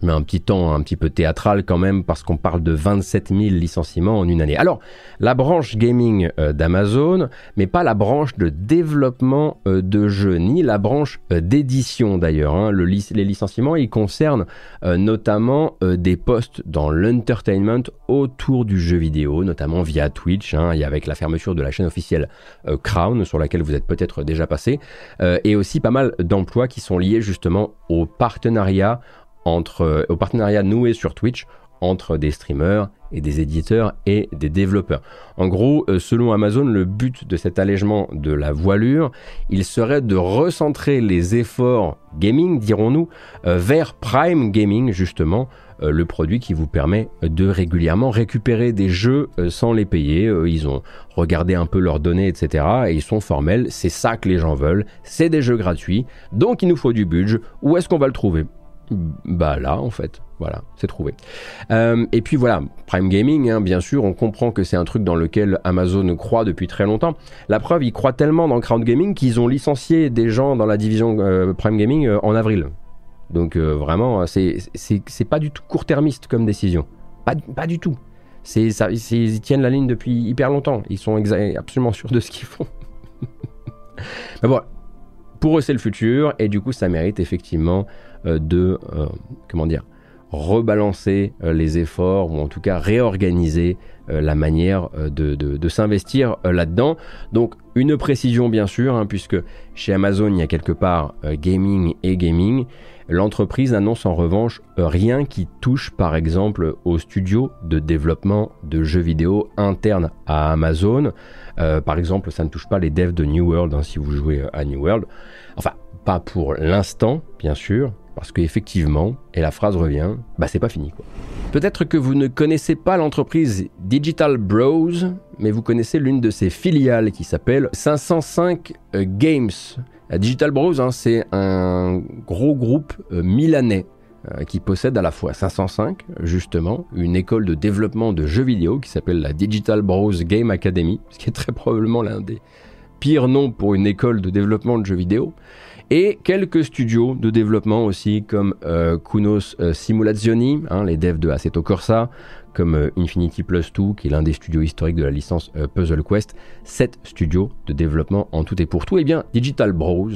Mais un petit temps un petit peu théâtral quand même parce qu'on parle de 27 000 licenciements en une année. Alors, la branche gaming euh, d'Amazon, mais pas la branche de développement euh, de jeux, ni la branche euh, d'édition d'ailleurs. Hein. les licenciements, ils concernent notamment des postes dans l'entertainment autour du jeu vidéo, notamment via Twitch, hein, et avec la fermeture de la chaîne officielle Crown, sur laquelle vous êtes peut-être déjà passé, et aussi pas mal d'emplois qui sont liés justement au partenariat entre, euh, au partenariat noué sur Twitch entre des streamers et des éditeurs et des développeurs. En gros, euh, selon Amazon, le but de cet allègement de la voilure, il serait de recentrer les efforts gaming, dirons-nous, euh, vers Prime Gaming, justement, le produit qui vous permet de régulièrement récupérer des jeux sans les payer. ils ont regardé un peu leurs données, etc. Et ils sont formels, c'est ça que les gens veulent, c'est des jeux gratuits, donc il nous faut du budget. Où est-ce qu'on va le trouver? Bah là, en fait, voilà, c'est trouvé. Euh, et puis voilà, Prime Gaming, hein, bien sûr, on comprend que c'est un truc dans lequel Amazon croit depuis très longtemps. La preuve, ils croient tellement dans Crowd Gaming qu'ils ont licencié des gens dans la division euh, Prime Gaming euh, en avril. Donc vraiment, c'est pas du tout court-termiste comme décision. Pas, pas du tout. C'est ils tiennent la ligne depuis hyper longtemps. Ils sont absolument sûrs de ce qu'ils font. Mais bon, pour eux, c'est le futur, et du coup, ça mérite effectivement de, euh, comment dire, rebalancer euh, les efforts ou en tout cas réorganiser la manière de, s'investir là-dedans. Donc une précision bien sûr, hein, puisque chez Amazon il y a quelque part gaming et gaming. L'entreprise annonce en revanche rien qui touche par exemple au studio de développement de jeux vidéo internes à Amazon. par exemple, ça ne touche pas les devs de New World hein, si vous jouez à New World. Enfin, pas pour l'instant, bien sûr, parce qu'effectivement, et la phrase revient, bah c'est pas fini quoi. Peut-être que vous ne connaissez pas l'entreprise Digital Bros, mais vous connaissez l'une de ses filiales qui s'appelle 505 euh, Games. Digital Bros, hein, c'est un gros groupe euh, milanais euh, qui possède à la fois 505, justement, une école de développement de jeux vidéo qui s'appelle la Digital Bros Game Academy, ce qui est très probablement l'un des pires noms pour une école de développement de jeux vidéo et quelques studios de développement aussi comme euh, Kunos euh, Simulazioni, hein, les devs de Assetto Corsa, comme euh, Infinity Plus 2, qui est l'un des studios historiques de la licence Puzzle Quest, 7 studios de développement en tout et pour tout. Et eh bien, Digital Bros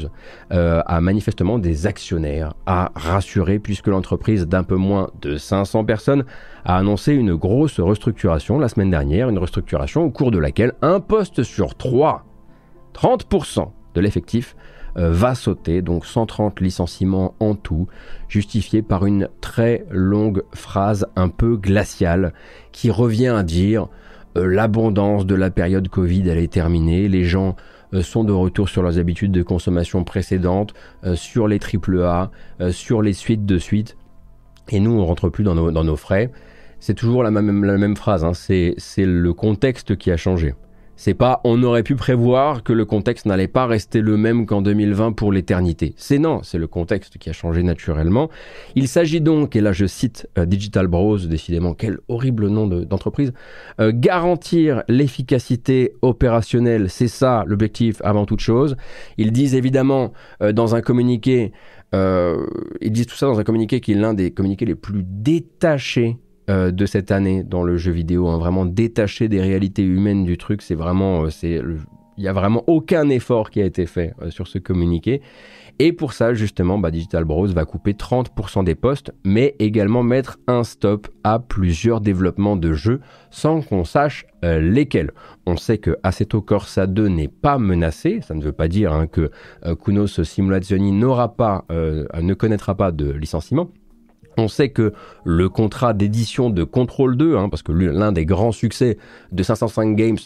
a manifestement des actionnaires à rassurer puisque l'entreprise d'un peu moins de 500 personnes a annoncé une grosse restructuration la semaine dernière, une restructuration au cours de laquelle un poste sur 3, 30% de l'effectif, va sauter, donc 130 licenciements en tout, justifiés par une très longue phrase un peu glaciale qui revient à dire euh, l'abondance de la période Covid elle est terminée, les gens euh, sont de retour sur leurs habitudes de consommation précédentes, sur les AAA, sur les suites de suites, et nous on rentre plus dans nos, frais. C'est toujours la même, la même phrase, hein. c'est le contexte qui a changé. C'est pas on aurait pu prévoir que le contexte n'allait pas rester le même qu'en 2020 pour l'éternité. C'est non, c'est le contexte qui a changé naturellement. Il s'agit donc, et là je cite euh, Digital Bros, décidément quel horrible nom d'entreprise, euh, garantir l'efficacité opérationnelle, c'est ça l'objectif avant toute chose. Ils disent évidemment euh, dans un communiqué, ils disent tout ça dans un communiqué qui est l'un des communiqués les plus détachés euh, de cette année dans le jeu vidéo, hein, vraiment détaché des réalités humaines du truc. C'est vraiment, euh, il n'y a vraiment aucun effort qui a été fait euh, sur ce communiqué. Et pour ça, justement, bah, Digital Bros va couper 30% des postes, mais également mettre un stop à plusieurs développements de jeux sans qu'on sache lesquels. On sait que Assetto Corsa 2 n'est pas menacé, ça ne veut pas dire hein, que Kunos Simulazioni ne connaîtra pas de licenciement. On sait que le contrat d'édition de Control 2, hein, parce que l'un des grands succès de 505 Games,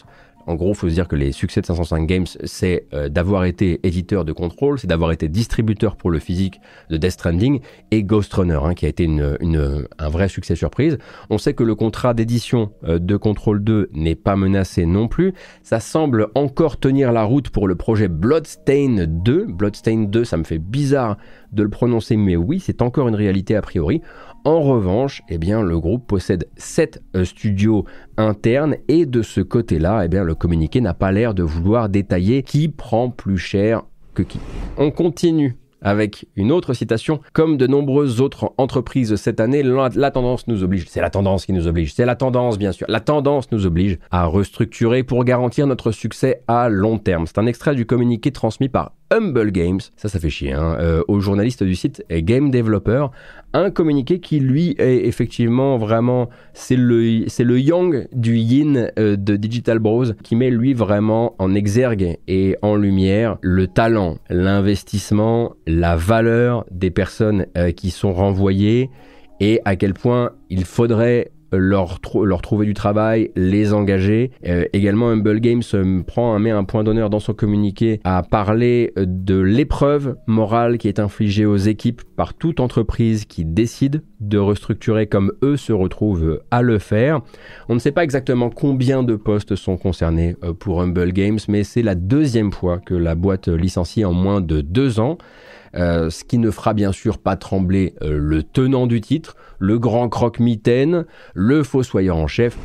en gros, il faut se dire que les succès de 505 Games, c'est euh, d'avoir été éditeur de Control, c'est d'avoir été distributeur pour le physique de Death Stranding et Ghost Runner, hein, qui a été un vrai succès surprise. On sait que le contrat d'édition euh, de Control 2 n'est pas menacé non plus. Ça semble encore tenir la route pour le projet Bloodstain 2. Bloodstain 2, ça me fait bizarre de le prononcer, mais oui, c'est encore une réalité a priori. En revanche, eh le groupe possède 7 euh, studios internes et de ce côté-là, eh le communiqué n'a pas l'air de vouloir détailler qui prend plus cher que qui. On continue avec une autre citation. Comme de nombreuses autres entreprises cette année, la, tendance nous oblige, c'est la tendance qui nous oblige, c'est la tendance bien sûr, la tendance nous oblige à restructurer pour garantir notre succès à long terme. C'est un extrait du communiqué transmis par Humble Games, ça ça fait chier, hein, euh, au journaliste du site Game Developer, un communiqué qui lui est effectivement vraiment, c'est le, c'est le yang du yin euh, de Digital Bros qui met lui vraiment en exergue et en lumière le talent, l'investissement, la valeur des personnes euh, qui sont renvoyées et à quel point il faudrait leur, trouver du travail, les engager. Euh, également, Humble Games euh, prend, met un point d'honneur dans son communiqué à parler euh, de l'épreuve morale qui est infligée aux équipes par toute entreprise qui décide de restructurer comme eux se retrouvent à le faire. On ne sait pas exactement combien de postes sont concernés pour Humble Games, mais c'est la deuxième fois que la boîte licencie en moins de deux ans. Ce qui ne fera bien sûr pas trembler le tenant du titre, le grand croque-mitaine, le fossoyeur en chef,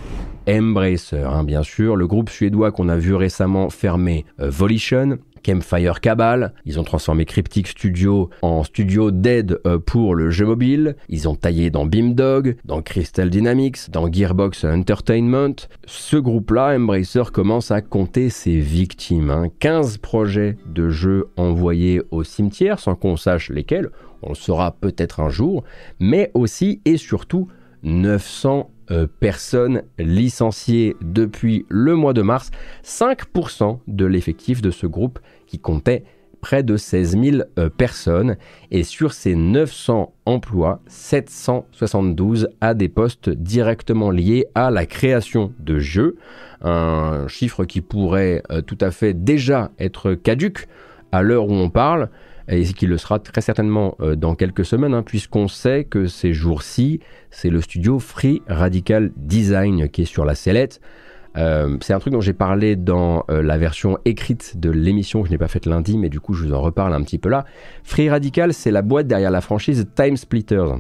Embracer, hein, bien sûr, le groupe suédois qu'on a vu récemment fermer euh, Volition, Campfire Cabal, ils ont transformé Cryptic Studio en studio d'aide euh, pour le jeu mobile, ils ont taillé dans Beamdog, dans Crystal Dynamics, dans Gearbox Entertainment. Ce groupe-là, Embracer, commence à compter ses victimes. 15 hein. projets de jeux envoyés au cimetière sans qu'on sache lesquels on le saura peut-être un jour, mais aussi et surtout 900 euh, personnes licenciées depuis le mois de mars, 5% de l'effectif de ce groupe qui comptait près de 16 000 euh, personnes et sur ces 900 emplois, 772 à des postes directement liés à la création de jeux, un chiffre qui pourrait euh, tout à fait déjà être caduque à l'heure où on parle, et qui le sera très certainement euh, dans quelques semaines, hein, puisqu'on sait que ces jours-ci, c'est le studio Free Radical Design qui est sur la sellette. Euh, c'est un truc dont j'ai parlé dans euh, la version écrite de l'émission que je n'ai pas faite lundi, mais du coup je vous en reparle un petit peu là. Free Radical, c'est la boîte derrière la franchise Time Splitters.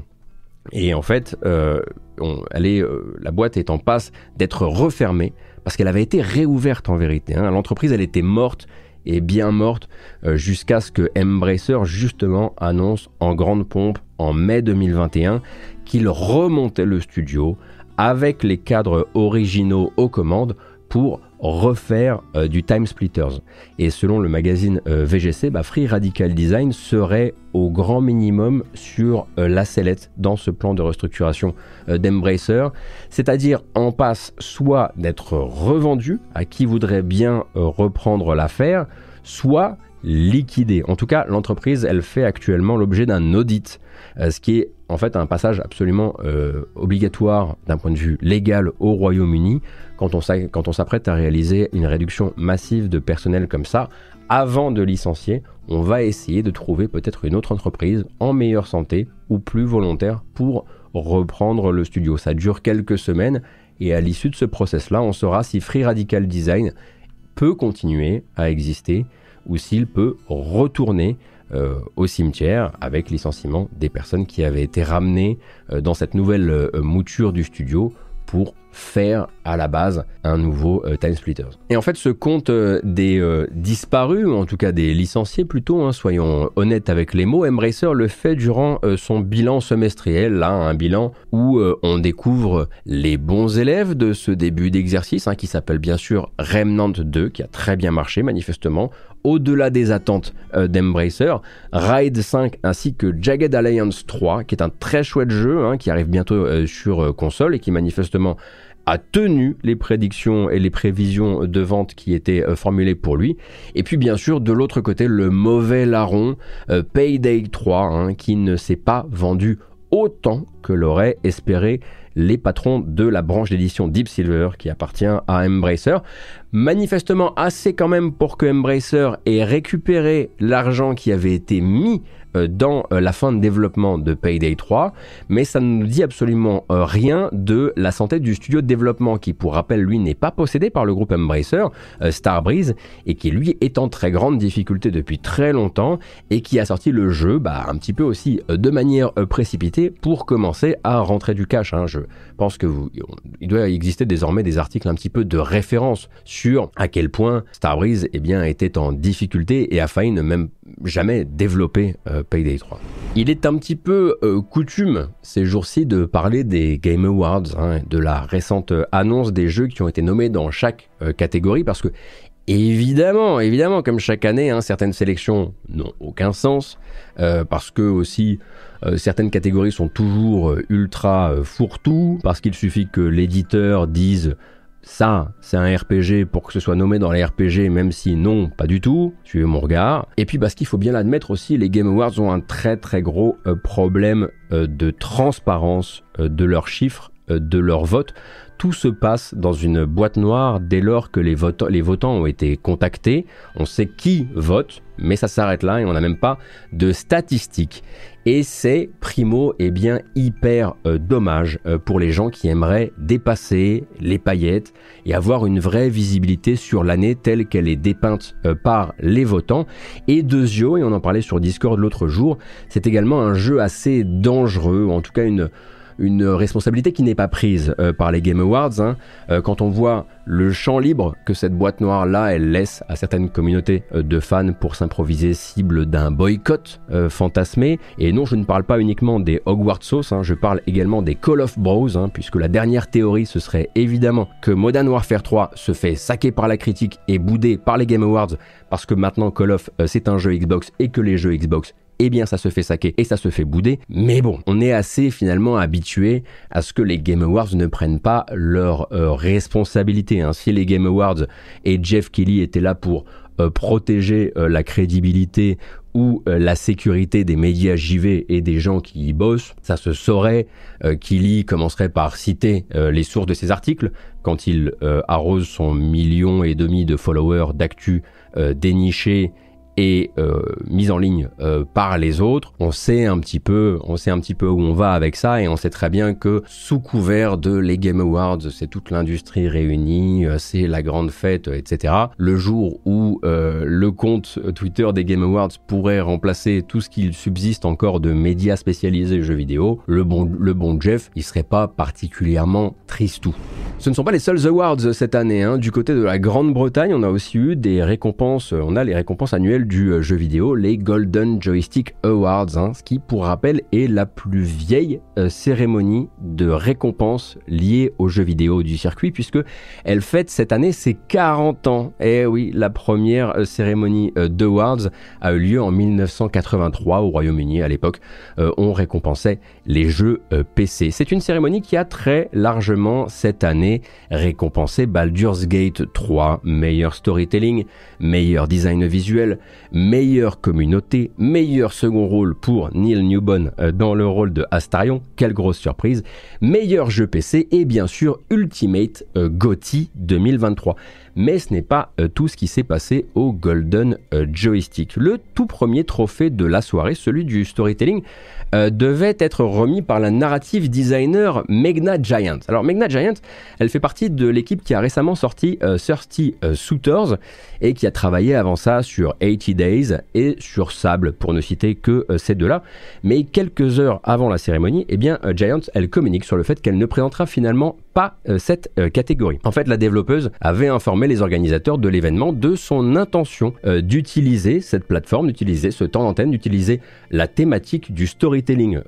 Et en fait, est, la boîte est en passe d'être refermée parce qu'elle avait été réouverte en vérité. Hein. L'entreprise, elle était morte est bien morte euh, jusqu'à ce que Embracer justement annonce en grande pompe en mai 2021 qu'il remontait le studio avec les cadres originaux aux commandes pour refaire euh, du Time Splitters. Et selon le magazine euh, VGC, bah, Free Radical Design serait au grand minimum sur la sellette dans ce plan de restructuration d'Embracer, c'est-à-dire en passe soit d'être revendu à qui voudrait bien reprendre l'affaire, soit liquidée. En tout cas, l'entreprise, elle fait actuellement l'objet d'un audit, euh, ce qui est en fait un passage absolument euh, obligatoire d'un point de vue légal au Royaume-Uni quand on s'apprête à réaliser une réduction massive de personnel comme ça. Avant de licencier, on va essayer de trouver peut-être une autre entreprise en meilleure santé ou plus volontaire pour reprendre le studio. Ça dure quelques semaines et à l'issue de ce process-là, on saura si Free Radical Design peut continuer à exister ou s'il peut retourner euh, au cimetière avec licenciement des personnes qui avaient été ramenées euh, dans cette nouvelle euh, mouture du studio pour faire à la base un nouveau Time Splitters. Et en fait, ce compte des disparus, ou en tout cas des licenciés plutôt, hein, soyons honnêtes avec les mots, Embracer le fait durant son bilan semestriel, là, un bilan où on découvre les bons élèves de ce début d'exercice, hein, qui s'appelle bien sûr Remnant 2, qui a très bien marché manifestement au-delà des attentes euh, d'Embracer, Ride 5 ainsi que Jagged Alliance 3, qui est un très chouette jeu hein, qui arrive bientôt euh, sur euh, console et qui manifestement a tenu les prédictions et les prévisions de vente qui étaient formulées pour lui. Et puis bien sûr, de l'autre côté, le mauvais larron Payday 3, hein, qui ne s'est pas vendu autant que l'aurait espéré les patrons de la branche d'édition Deep Silver qui appartient à Embracer. Manifestement assez quand même pour que Embracer ait récupéré l'argent qui avait été mis dans euh, la fin de développement de Payday 3, mais ça ne nous dit absolument euh, rien de la santé du studio de développement qui, pour rappel, lui n'est pas possédé par le groupe Embracer, Starbreeze, et qui lui est en très grande difficulté depuis très longtemps et qui a sorti le jeu bah, un petit peu aussi de manière précipitée pour commencer à rentrer du cash. Hein. Je pense que il doit exister désormais des articles un petit peu de référence sur à quel point Starbreeze eh bien, était en difficulté et a failli ne même jamais développer euh, Payday 3. Il est un petit peu euh, coutume ces jours-ci de parler des Game Awards, hein, de la récente annonce des jeux qui ont été nommés dans chaque euh, catégorie, parce que évidemment, évidemment, comme chaque année, hein, certaines sélections n'ont aucun sens, parce que aussi certaines catégories sont toujours ultra fourre-tout, parce qu'il suffit que l'éditeur dise ça, c'est un RPG pour que ce soit nommé dans les RPG, même si non, pas du tout, suivez mon regard. Et puis parce qu'il faut bien l'admettre aussi, les Game Awards ont un très très gros euh, problème euh, de transparence euh, de leurs chiffres, de leurs votes. Tout se passe dans une boîte noire dès lors que les, les votants ont été contactés. On sait qui vote, mais ça s'arrête là et on n'a même pas de statistiques. Et c'est primo et bien hyper euh, dommage euh, pour les gens qui aimeraient dépasser les paillettes et avoir une vraie visibilité sur l'année telle qu'elle est dépeinte euh, par les votants. Et Dezio, et on en parlait sur Discord l'autre jour, c'est également un jeu assez dangereux, en tout cas une une responsabilité qui n'est pas prise euh, par les Game Awards. Hein. Euh, quand on voit le champ libre que cette boîte noire-là, elle laisse à certaines communautés euh, de fans pour s'improviser cible d'un boycott fantasmé. Et non, je ne parle pas uniquement des Hogwarts Sauce, hein, je parle également des Call of Bros, hein, puisque la dernière théorie, ce serait évidemment que Modern Warfare 3 se fait saquer par la critique et bouder par les Game Awards, parce que maintenant Call of, c'est un jeu Xbox et que les jeux Xbox eh bien ça se fait saquer et ça se fait bouder. Mais bon, on est assez finalement habitué à ce que les Game Awards ne prennent pas leur euh, responsabilité. Hein. Si les Game Awards et Jeff Kelly étaient là pour euh, protéger euh, la crédibilité ou la sécurité des médias JV et des gens qui y bossent, ça se saurait. Kelly commencerait par citer les sources de ses articles quand il arrose son million et demi de followers d'actu dénichés et euh, mise en ligne euh, par les autres, on sait un petit peu, on sait un petit peu où on va avec ça et on sait très bien que sous couvert de les Game Awards, c'est toute l'industrie réunie, euh, c'est la grande fête, etc. Le jour où le compte Twitter des Game Awards pourrait remplacer tout ce qu'il subsiste encore de médias spécialisés jeux vidéo, le bon, le bon Jeff, il serait pas particulièrement tristou. Ce ne sont pas les seuls awards cette année. Hein. Du côté de la Grande-Bretagne, on a aussi eu des récompenses. On a les récompenses annuelles du euh, jeu vidéo, les Golden Joystick Awards, hein, ce qui, pour rappel, est la plus vieille euh, cérémonie de récompense liée aux jeux vidéo du circuit, puisque elle fête cette année ses 40 ans. Et eh oui, la première euh, cérémonie d'awards a eu lieu en 1983 au Royaume-Uni. À l'époque, on récompensait les jeux PC. C'est une cérémonie qui a très largement cette année récompensé Baldur's Gate 3, meilleur storytelling, meilleur design visuel, meilleure communauté, meilleur second rôle pour Neil Newbon euh, dans le rôle de Astarion, quelle grosse surprise, meilleur jeu PC et bien sûr Ultimate euh, GOTY 2023. Mais ce n'est pas euh, tout ce qui s'est passé au Golden Joystick. Le tout premier trophée de la soirée, celui du storytelling, devait être remis par la narrative designer Megna Giant. Alors Megna Giant, elle fait partie de l'équipe qui a récemment sorti Thirsty Suitors et qui a travaillé avant ça sur 80 Days et sur Sable, pour ne citer que euh, ces deux-là. Mais quelques heures avant la cérémonie, eh bien, euh, Giant, elle communique sur le fait qu'elle ne présentera finalement pas euh, cette catégorie. En fait, la développeuse avait informé les organisateurs de l'événement de son intention d'utiliser cette plateforme, d'utiliser ce temps d'antenne, d'utiliser la thématique du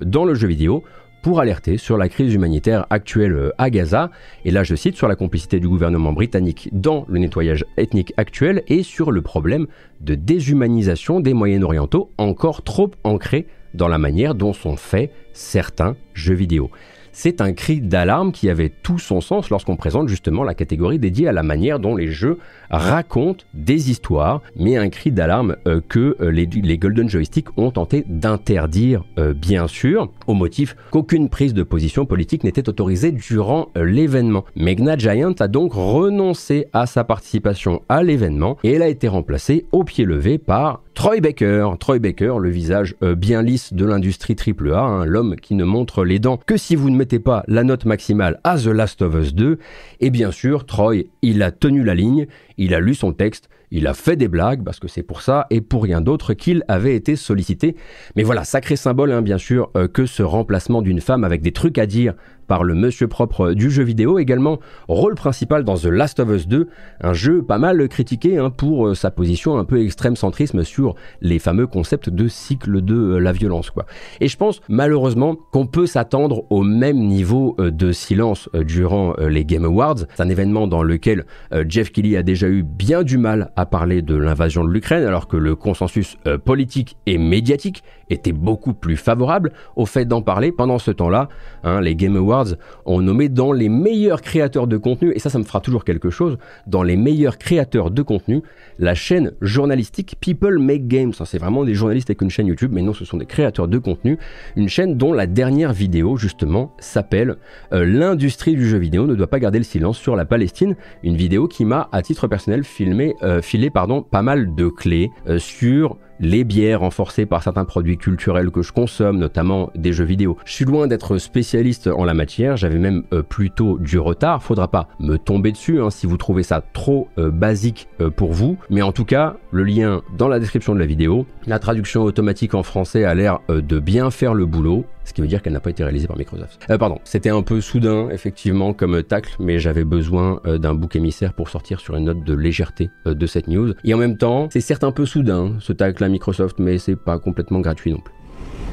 dans le jeu vidéo pour alerter sur la crise humanitaire actuelle euh, à Gaza, et là je cite sur la complicité du gouvernement britannique dans le nettoyage ethnique actuel et sur le problème de déshumanisation des Moyen-Orientaux encore trop ancré dans la manière dont sont faits certains jeux vidéo. C'est un cri d'alarme qui avait tout son sens lorsqu'on présente justement la catégorie dédiée à la manière dont les jeux racontent des histoires, mais un cri d'alarme euh, que euh, les, Golden Joystick ont tenté d'interdire, euh, bien sûr, au motif qu'aucune prise de position politique n'était autorisée durant l'événement. Megna Giant a donc renoncé à sa participation à l'événement et elle a été remplacée au pied levé par Troy Baker, Troy Baker, le visage bien lisse de l'industrie AAA, hein, l'homme qui ne montre les dents que si vous ne mettez pas la note maximale à The Last of Us 2. Et bien sûr, Troy, il a tenu la ligne, il a lu son texte, il a fait des blagues, parce que c'est pour ça et pour rien d'autre qu'il avait été sollicité. Mais voilà, sacré symbole, hein, bien sûr, euh, que ce remplacement d'une femme avec des trucs à dire par le monsieur propre du jeu vidéo, également rôle principal dans The Last of Us 2, un jeu pas mal critiqué hein, pour euh, sa position un peu extrême centrisme sur les fameux concepts de cycle de euh, la violence. Quoi. Et je pense malheureusement qu'on peut s'attendre au même niveau euh, de silence durant les Game Awards. C'est un événement dans lequel Jeff Kelly a déjà eu bien du mal à parler de l'invasion de l'Ukraine, alors que le consensus politique et médiatique était beaucoup plus favorable au fait d'en parler. Pendant ce temps-là, hein, les Game Awards ont nommé dans les meilleurs créateurs de contenu, et ça, ça me fera toujours quelque chose, dans les meilleurs créateurs de contenu, la chaîne journalistique People Make Games. C'est vraiment des journalistes avec une chaîne YouTube, mais non, ce sont des créateurs de contenu. Une chaîne dont la dernière vidéo, justement, s'appelle euh, L'industrie du jeu vidéo ne doit pas garder le silence sur la Palestine. Une vidéo qui m'a, à titre personnel, filmé, euh, filé pas mal de clés euh, sur les biais renforcés par certains produits culturels que je consomme, notamment des jeux vidéo. Je suis loin d'être spécialiste en la matière, j'avais même euh, plutôt du retard, faudra pas me tomber dessus hein, si vous trouvez ça trop euh, basique euh, pour vous, mais en tout cas, le lien dans la description de la vidéo, la traduction automatique en français a l'air de bien faire le boulot, ce qui veut dire qu'elle n'a pas été réalisée par Microsoft. pardon, c'était un peu soudain, effectivement, comme tacle, mais j'avais besoin d'un bouc émissaire pour sortir sur une note de légèreté de cette news. Et en même temps, c'est certes un peu soudain, ce tacle Microsoft, mais c'est pas complètement gratuit non plus.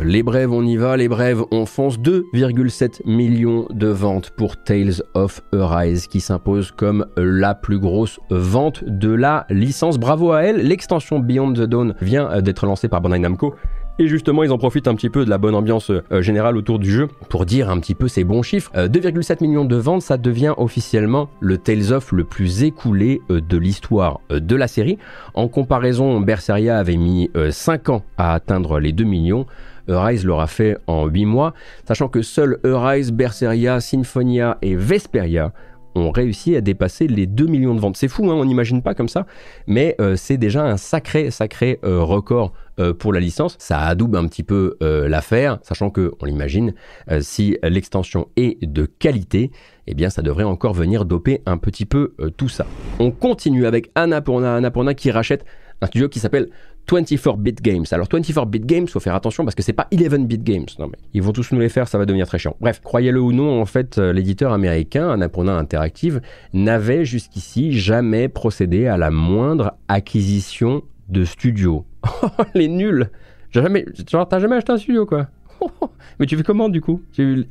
Les brèves, on y va, les brèves, on fonce 2,7 millions de ventes pour Tales of Arise qui s'impose comme la plus grosse vente de la licence. Bravo à elle, l'extension Beyond the Dawn vient d'être lancée par Bandai Namco et justement, ils en profitent un petit peu de la bonne ambiance euh, générale autour du jeu pour dire un petit peu ces bons chiffres. 2,7 euh, millions de ventes, ça devient officiellement le Tales of le plus écoulé euh, de l'histoire de la série. En comparaison, Berseria avait mis 5 ans à atteindre les 2 millions. Rise l'aura fait en 8 mois, sachant que seuls Rise, Berseria, Symphonia et Vesperia ont réussi à dépasser les 2 millions de ventes. C'est fou, hein, on n'imagine pas comme ça, mais euh, c'est déjà un sacré, sacré euh, record euh, pour la licence. Ça adoube un petit peu l'affaire, sachant que, on l'imagine, si l'extension est de qualité, eh bien ça devrait encore venir doper un petit peu tout ça. On continue avec Annapurna, Annapurna qui rachète un studio qui s'appelle 24-bit games. Alors 24-bit games, faut faire attention parce que c'est pas 11-bit games. Non mais ils vont tous nous les faire, ça va devenir très chiant. Bref, croyez-le ou non, en fait, euh, l'éditeur américain, Annapurna Interactive, n'avait jusqu'ici jamais procédé à la moindre acquisition de studio. les nuls. Jamais, genre t'as jamais acheté un studio quoi? mais tu fais comment du coup?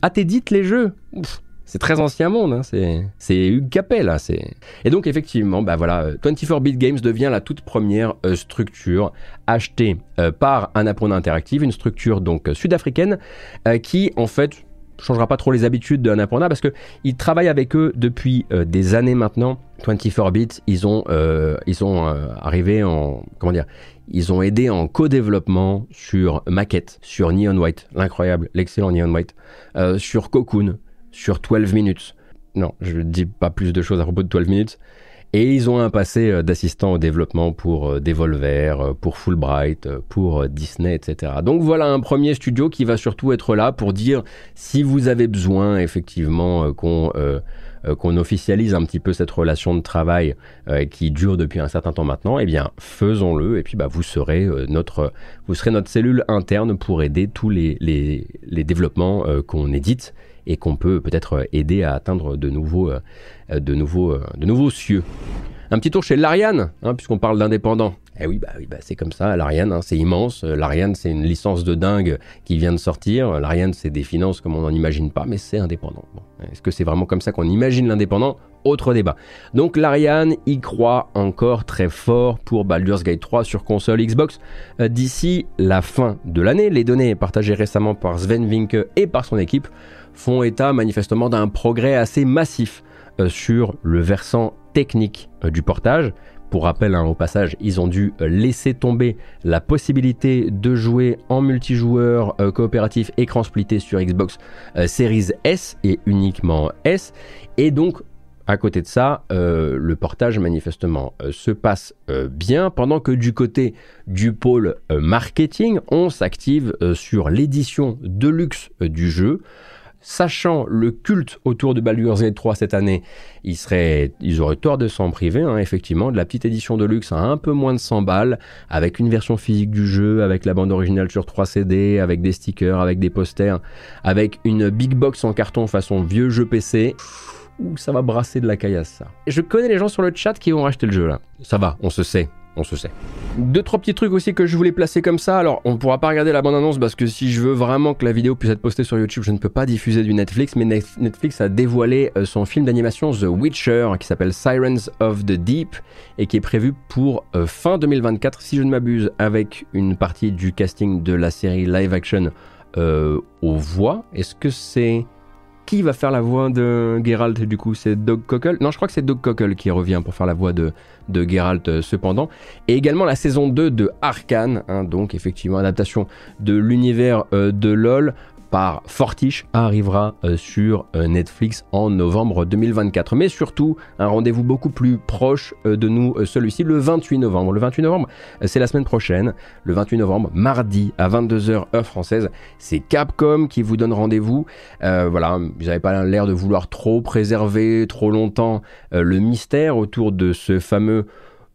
Ah t'édites les jeux? C'est très ancien monde, hein, c'est Hugues Capel. Hein, Et donc effectivement, bah voilà, 24-bit Games devient la toute première euh, structure achetée euh, par Annapurna Interactive, une structure donc sud-africaine euh, qui en fait changera pas trop les habitudes de Annapurna parce que ils travaillent avec eux depuis des années maintenant. 24-bit, ils ont ils ont arrivé en comment dire, ils ont aidé en co-développement sur Maquette, sur Neon White, l'incroyable, l'excellent Neon White, sur Cocoon, sur 12 minutes. Non, je ne dis pas plus de choses à propos de 12 minutes. Et ils ont un passé euh, d'assistant au développement pour euh, Devolver, euh, pour Fulbright, pour Disney, etc. Donc voilà un premier studio qui va surtout être là pour dire si vous avez besoin effectivement qu'on officialise un petit peu cette relation de travail qui dure depuis un certain temps maintenant, eh bien faisons-le et puis bah, vous serez notre vous serez notre cellule interne pour aider tous les, les développements qu'on édite et qu'on peut peut-être aider à atteindre de nouveaux, euh, de nouveaux, euh, de nouveaux cieux. Un petit tour chez l'Ariane, hein, puisqu'on parle d'indépendants. Eh oui, bah, oui bah, c'est comme ça, l'Ariane, hein, c'est immense. L'Ariane, c'est une licence de dingue qui vient de sortir. L'Ariane, c'est des finances comme on n'en imagine pas, mais c'est indépendant. Est-ce que c'est vraiment comme ça qu'on imagine l'indépendant? Autre débat. Donc l'Ariane y croit encore très fort pour Baldur's Gate 3 sur console Xbox euh, d'ici la fin de l'année. Les données partagées récemment par Sven Vinke et par son équipe font état manifestement d'un progrès assez massif euh, sur le versant technique euh, du portage. Pour rappel, hein, au passage, ils ont dû euh, laisser tomber la possibilité de jouer en multijoueur coopératif écran splitté sur Xbox Series S et uniquement S. Et donc, à côté de ça, le portage manifestement se passe bien, pendant que du côté du pôle marketing, on s'active sur l'édition de luxe du jeu sachant le culte autour de Baldur's Gate 3 cette année, ils, seraient, ils auraient tort de s'en priver, hein, effectivement, de la petite édition de luxe à un peu moins de 100 balles, avec une version physique du jeu, avec la bande originale sur 3 CD, avec des stickers, avec des posters, avec une big box en carton façon vieux jeu PC. Ouh, ça va brasser de la caillasse, ça. Je connais les gens sur le chat qui vont racheter le jeu, là. Ça va, on se sait on se sait. Deux, trois petits trucs aussi que je voulais placer comme ça. Alors, on ne pourra pas regarder la bande-annonce parce que si je veux vraiment que la vidéo puisse être postée sur YouTube, je ne peux pas diffuser du Netflix. Mais Netflix a dévoilé euh, son film d'animation The Witcher qui s'appelle Sirens of the Deep et qui est prévu pour euh, fin 2024, si je ne m'abuse, avec une partie du casting de la série live action euh, aux voix. Est-ce que c'est qui va faire la voix de Geralt du coup? C'est Doug Cockle? Non, je crois que c'est Doug Cockle qui revient pour faire la voix de, de Geralt euh, cependant. Et également la saison 2 de Arkane, hein, donc effectivement adaptation de l'univers euh, de LoL par Fortiche arrivera euh, sur euh, Netflix en novembre 2024. Mais surtout, un rendez-vous beaucoup plus proche euh, de nous, celui-ci, le 28 novembre. Le 28 novembre, c'est la semaine prochaine. Le 28 novembre, mardi à 22h heure française, c'est Capcom qui vous donne rendez-vous. voilà, vous n'avez pas l'air de vouloir trop préserver trop longtemps le mystère autour de ce fameux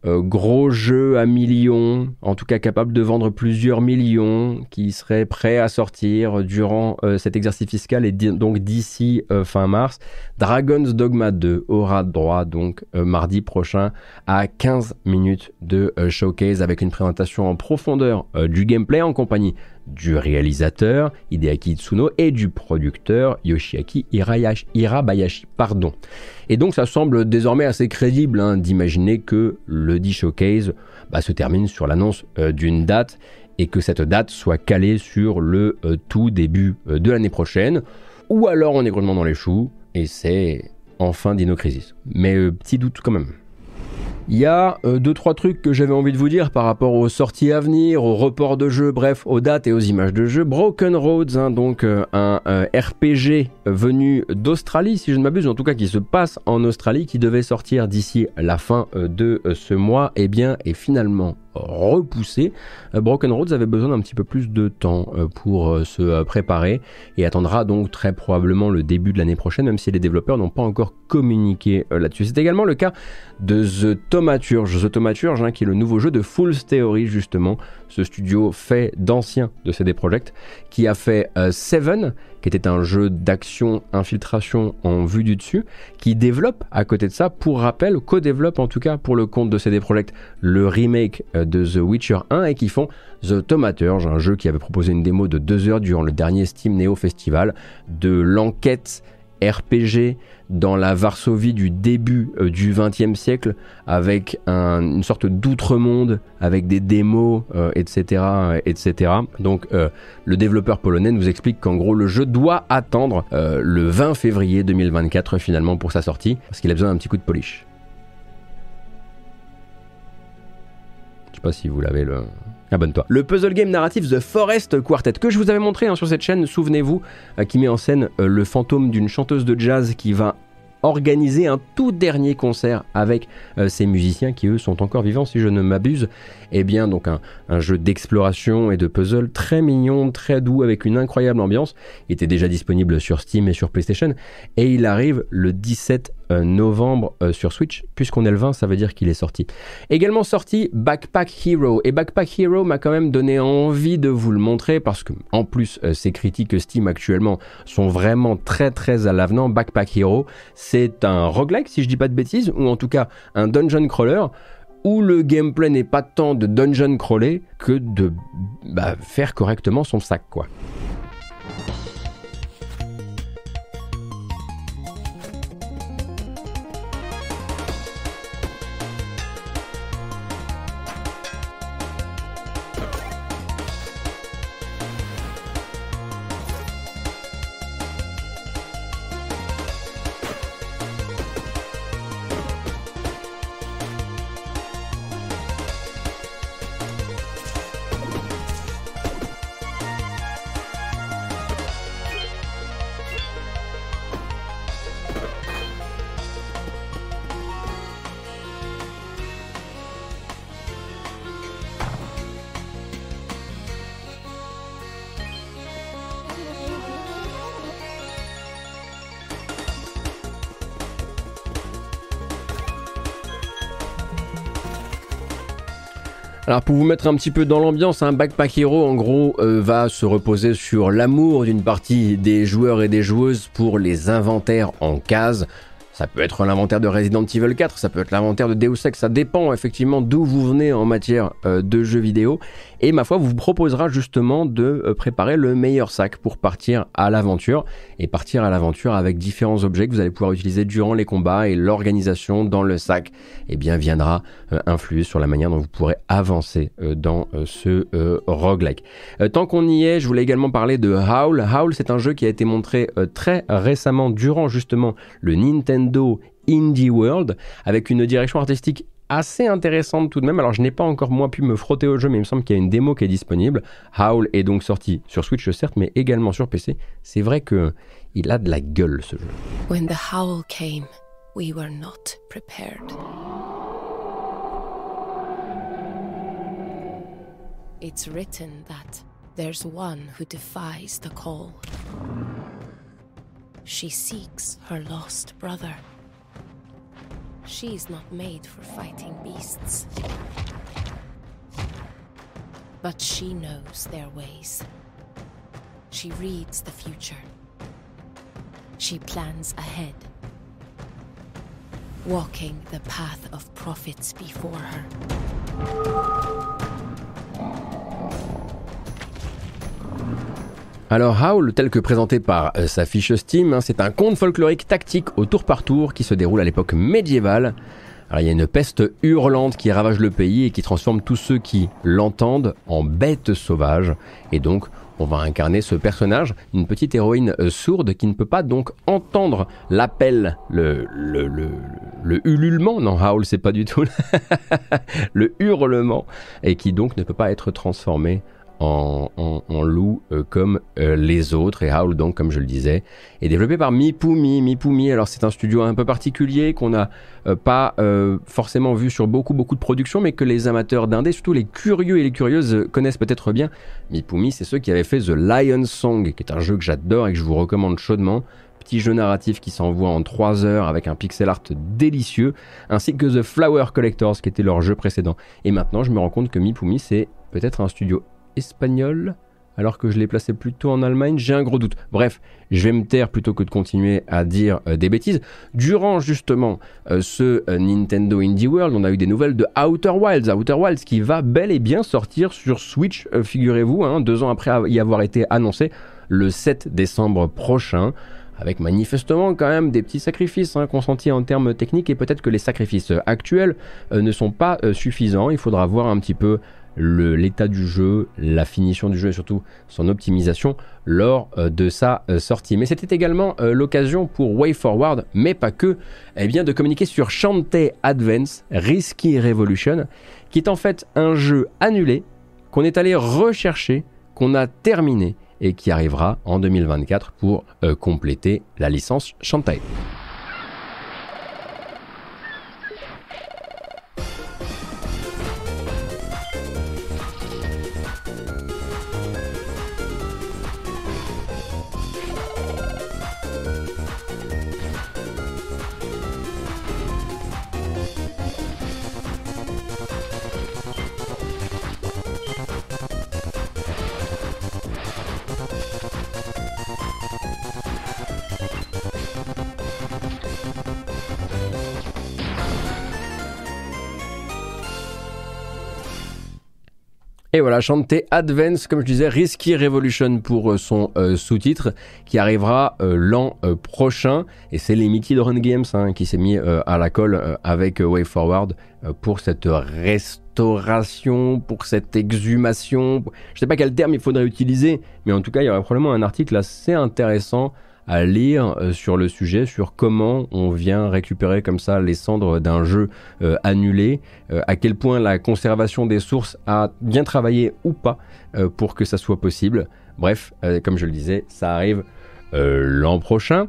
euh, gros jeu à millions, en tout cas capable de vendre plusieurs millions, qui serait prêt à sortir durant euh, cet exercice fiscal et donc d'ici euh, fin mars. Dragon's Dogma 2 aura droit donc mardi prochain à 15 minutes de showcase avec une présentation en profondeur du gameplay en compagnie du réalisateur Hideaki Tsuno et du producteur Yoshiaki Hirabayashi. Pardon. Et donc ça semble désormais assez crédible hein, d'imaginer que le dit showcase bah, se termine sur l'annonce euh, d'une date et que cette date soit calée sur le euh, tout début euh, de l'année prochaine. Ou alors on est grandement dans les choux et c'est enfin Dino Crisis. Mais petit doute quand même. Il y a euh, deux trois trucs que j'avais envie de vous dire par rapport aux sorties à venir, aux reports de jeux, bref, aux dates et aux images de jeux. Broken Roads, hein, donc euh, un euh, RPG venu d'Australie, si je ne m'abuse, en tout cas qui se passe en Australie, qui devait sortir d'ici la fin de ce mois, et eh bien est finalement repoussé. Broken Roads avait besoin d'un petit peu plus de temps pour se préparer et attendra donc très probablement le début de l'année prochaine, même si les développeurs n'ont pas encore communiqué là-dessus. C'est également le cas de The Thaumaturge. The Thaumaturge, hein, qui est le nouveau jeu de Fool's Theory, justement, ce studio fait d'anciens de CD Projekt, qui a fait euh, Seven, qui était un jeu d'action infiltration en vue du dessus, qui développe à côté de ça, pour rappel, co-développe en tout cas pour le compte de CD Projekt le remake euh, de The Witcher 1 et qui font The Thaumaturge, un jeu qui avait proposé une démo de 2 heures durant le dernier Steam Neo Festival, de l'enquête RPG dans la Varsovie du début euh, du XXe siècle, avec une sorte d'outre-monde, avec des démos, etc., euh, etc. Donc, euh, le développeur polonais nous explique qu'en gros, le jeu doit attendre le 20 février 2024 finalement pour sa sortie, parce qu'il a besoin d'un petit coup de polish. Je sais pas si vous l'avez le, Abonne-toi. Le puzzle game narratif The Forest Quartet, que je vous avais montré hein, sur cette chaîne, souvenez-vous, euh, qui met en scène euh, le fantôme d'une chanteuse de jazz qui va organiser un tout dernier concert avec euh, ces musiciens qui eux sont encore vivants si je ne m'abuse. Eh bien donc un, jeu d'exploration et de puzzle très mignon, très doux avec une incroyable ambiance. Il était déjà disponible sur Steam et sur PlayStation et il arrive le 17 euh, novembre euh, sur Switch. Puisqu'on est le 20, ça veut dire qu'il est sorti. Également sorti Backpack Hero et Backpack Hero m'a quand même donné envie de vous le montrer parce que en plus ces critiques Steam actuellement sont vraiment très très à l'avenant. Backpack Hero, c'est un roguelike si je dis pas de bêtises ou en tout cas un dungeon crawler où le gameplay n'est pas tant de dungeon crawler que de bah, faire correctement son sac quoi. Alors pour vous mettre un petit peu dans l'ambiance, un Backpack Hero en gros euh, va se reposer sur l'amour d'une partie des joueurs et des joueuses pour les inventaires en cases. Ça peut être l'inventaire de Resident Evil 4, ça peut être l'inventaire de Deus Ex, ça dépend effectivement d'où vous venez en matière euh, de jeux vidéo. Et ma foi vous proposera justement de euh, préparer le meilleur sac pour partir à l'aventure. Et partir à l'aventure avec différents objets que vous allez pouvoir utiliser durant les combats et l'organisation dans le sac, eh bien viendra euh, influer sur la manière dont vous pourrez avancer dans ce roguelike. tant qu'on y est, je voulais également parler de Howl. Howl c'est un jeu qui a été montré très récemment durant justement le Nintendo Indie World avec une direction artistique assez intéressante tout de même. Alors je n'ai pas encore moi pu me frotter au jeu, mais il me semble qu'il y a une démo qui est disponible. Howl est donc sorti sur Switch certes, mais également sur PC. C'est vrai que il a de la gueule ce jeu. When the howl came, we were not prepared. It's written that there's one who defies the call. She seeks her lost brother. She's not made for fighting beasts. But she knows their ways. She reads the future. She plans ahead, walking the path of prophets before her. Alors Howl, tel que présenté par euh, sa fiche Steam, hein, c'est un conte folklorique tactique au tour par tour qui se déroule à l'époque médiévale. Alors il y a une peste hurlante qui ravage le pays et qui transforme tous ceux qui l'entendent en bêtes sauvages. Et donc on va incarner ce personnage, une petite héroïne euh, sourde qui ne peut pas donc entendre l'appel, le, le, le, le, ululement, non Howl c'est pas du tout le hurlement, et qui donc ne peut pas être transformée en, loup euh, comme euh, les autres. Et Howl, donc, comme je le disais, est développé par Mipumi. Mipumi, alors c'est un studio un peu particulier qu'on n'a euh, pas forcément vu sur beaucoup, beaucoup de productions, mais que les amateurs d'indé, surtout les curieux et les curieuses, connaissent peut-être bien. Mipumi, c'est ceux qui avaient fait The Lion Song, qui est un jeu que j'adore et que je vous recommande chaudement petit jeu narratif qui s'envoie en 3 heures avec un pixel art délicieux, ainsi que The Flower Collectors qui était leur jeu précédent. Et maintenant, je me rends compte que Mipumi, c'est peut-être un studio alors que je l'ai placé plutôt en Allemagne, j'ai un gros doute. Bref, je vais me taire plutôt que de continuer à dire euh, des bêtises. Durant justement euh, ce euh, Nintendo Indie World, on a eu des nouvelles de Outer Wilds. Outer Wilds qui va bel et bien sortir sur Switch, figurez-vous, hein, deux ans après y avoir été annoncé, le 7 décembre prochain avec manifestement quand même des petits sacrifices hein, consentis en termes techniques et peut-être que les sacrifices actuels ne sont pas suffisants. Il faudra voir un petit peu l'état du jeu, la finition du jeu et surtout son optimisation lors euh, de sa euh, sortie. Mais c'était également euh, l'occasion pour WayForward, mais pas que, eh bien, de communiquer sur Shantae Advance Risky Revolution, qui est en fait un jeu annulé qu'on est allé rechercher, qu'on a terminé et qui arrivera en 2024 pour compléter la licence Shantae. Et voilà, chanter Advance, comme je disais, Risky Revolution pour euh, son euh, sous-titre, qui arrivera euh, l'an prochain. Et c'est Limited Run Games hein, qui s'est mis à la colle avec Way Forward pour cette restauration, pour cette exhumation. Je sais pas quel terme il faudrait utiliser, mais en tout cas, il y aurait probablement un article assez intéressant à lire euh, sur le sujet, sur comment on vient récupérer comme ça les cendres d'un jeu euh, annulé, euh, à quel point la conservation des sources a bien travaillé ou pas pour que ça soit possible. Bref, comme je le disais, ça arrive l'an prochain.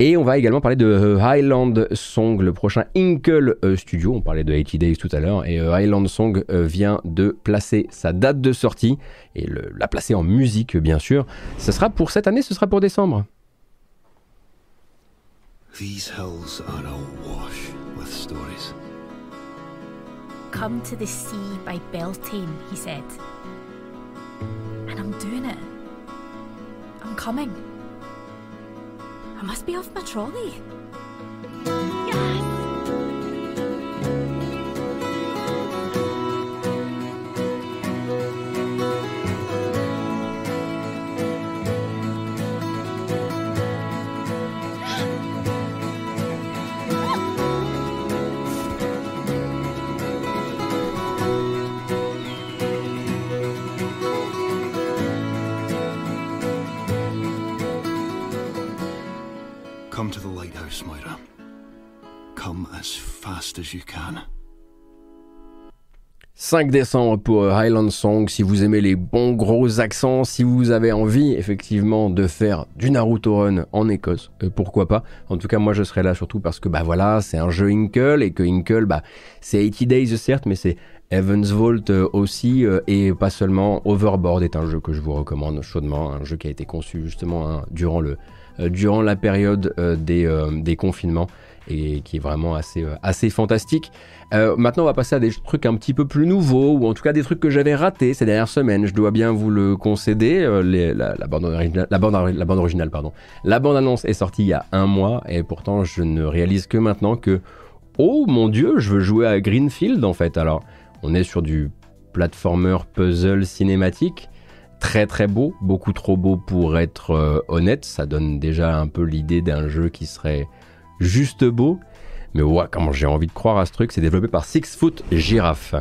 Et on va également parler de Highland Song, le prochain Inkle Studio. On parlait de 80 Days tout à l'heure. Et Highland Song vient de placer sa date de sortie et la placer en musique, bien sûr. Ce sera pour cette année, ce sera pour décembre. These hills are awash with stories. come to the sea by Beltane, he said. And I'm doing it. I'm coming. I must be off my trolley. To the lighthouse, Moira. Come as fast as you can. 5 décembre pour euh, Highland Song. Si vous aimez les bons gros accents, si vous avez envie effectivement de faire du Naruto Run en Écosse, euh, pourquoi pas. En tout cas, moi je serai là surtout parce que bah voilà, c'est un jeu Inkle et que Inkle, bah c'est 80 Days certes, mais c'est Evans Vault euh, aussi et pas seulement. Overboard est un jeu que je vous recommande chaudement, un jeu qui a été conçu justement hein, durant le durant la période des, des confinements et qui est vraiment assez, assez fantastique. Euh, maintenant, on va passer à des trucs un petit peu plus nouveaux, ou en tout cas des trucs que j'avais ratés ces dernières semaines. Je dois bien vous le concéder. Euh, la, bande la, bande, la bande originale, pardon. La bande annonce est sortie il y a un mois, et pourtant je ne réalise que maintenant que, oh mon dieu, je veux jouer à Greenfield en fait. Alors, on est sur du platformer puzzle cinématique. Très très beau, beaucoup trop beau pour être euh, honnête. Ça donne déjà un peu l'idée d'un jeu qui serait juste beau. Mais ouais, comment j'ai envie de croire à ce truc, c'est développé par Six Foot Giraffe.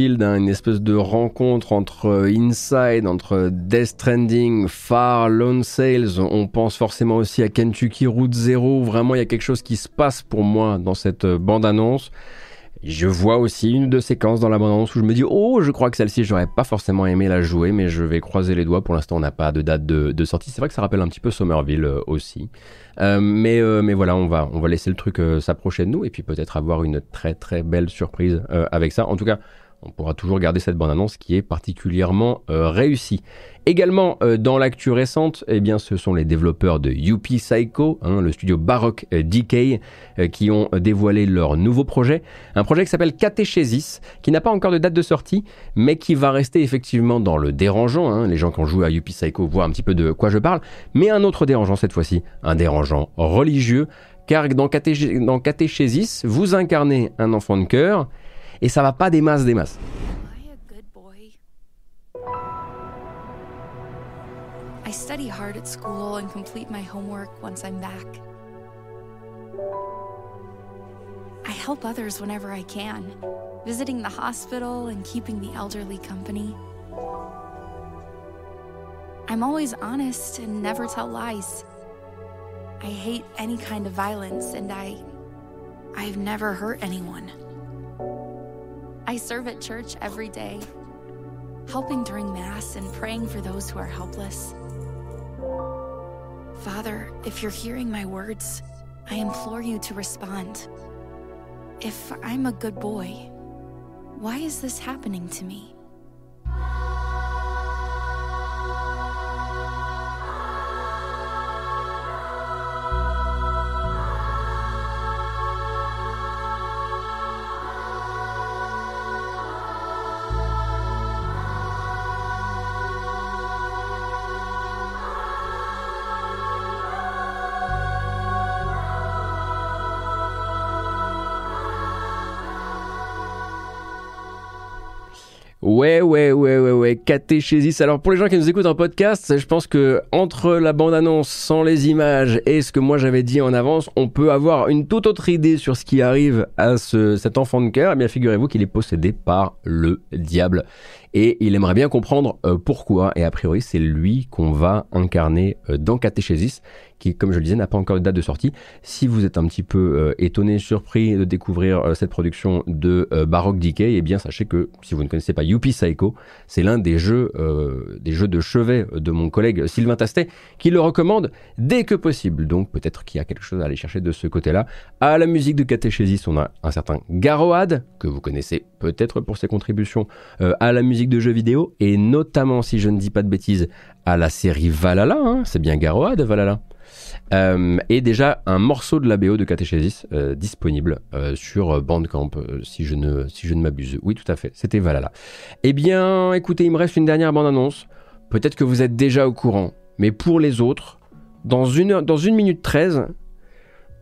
Hein, une espèce de rencontre entre euh, Inside, entre Death Stranding, Far, Lone Sales. On pense forcément aussi à Kentucky Route Zero. Vraiment, il y a quelque chose qui se passe pour moi dans cette euh, bande-annonce. Je vois aussi une de séquences dans la bande-annonce où je me dis oh je crois que celle-ci j'aurais pas forcément aimé la jouer mais je vais croiser les doigts pour l'instant on n'a pas de date de, sortie c'est vrai que ça rappelle un petit peu Somerville euh, aussi mais mais voilà on va on va laisser le truc s'approcher de nous et puis peut-être avoir une très très belle surprise avec ça en tout cas on pourra toujours garder cette bande-annonce qui est particulièrement euh, réussie. Également euh, dans l'actu récente, eh bien, ce sont les développeurs de UP Psycho, hein, le studio Baroque euh, DK, qui ont dévoilé leur nouveau projet. Un projet qui s'appelle Catéchésis, qui n'a pas encore de date de sortie, mais qui va rester effectivement dans le dérangeant. Hein. Les gens qui ont joué à UP Psycho voient un petit peu de quoi je parle, mais un autre dérangeant cette fois-ci, un dérangeant religieux, car dans, dans Catéchésis, vous incarnez un enfant de cœur et ça va pas des masses des masses. I study hard at school and complete my homework once I'm back. I help others whenever I can, visiting the hospital and keeping the elderly company. I'm always honest and never tell lies. I hate any kind of violence and I I've never hurt anyone. I serve at church every day, helping during Mass and praying for those who are helpless. Father, if you're hearing my words, I implore you to respond. If I'm a good boy, Why is this happening to me? Ouais, ouais, ouais, ouais, ouais, Alors pour les gens qui nous écoutent en podcast, je pense que entre la bande-annonce sans les images et ce que moi j'avais dit en avance, on peut avoir une toute autre idée sur ce qui arrive à ce, cet enfant de cœur. Eh bien, figurez-vous qu'il est possédé par le diable et il aimerait bien comprendre euh, pourquoi. Et a priori, c'est lui qu'on va incarner euh, dans Catéchésis qui, comme je le disais, n'a pas encore de date de sortie. Si vous êtes un petit peu euh, étonné, surpris de découvrir cette production de Baroque Decay, eh bien sachez que si vous ne connaissez pas Youpi Psycho, c'est l'un des jeux, des jeux de chevet de mon collègue Sylvain Tastet, qui le recommande dès que possible. Donc peut-être qu'il y a quelque chose à aller chercher de ce côté-là. À la musique de Catéchésis, on a un certain Garoad, que vous connaissez peut-être pour ses contributions à la musique de jeux vidéo, et notamment, si je ne dis pas de bêtises, à la série Valhalla, hein. c'est bien Garoad, Valhalla. Euh, et déjà un morceau de la BO de Catéchésis euh, disponible euh, sur Bandcamp, si je ne, si je ne m'abuse. Oui, tout à fait, c'était Valhalla. Eh bien, écoutez, il me reste une dernière bande-annonce. Peut-être que vous êtes déjà au courant, mais pour les autres, dans une, dans une minute 13,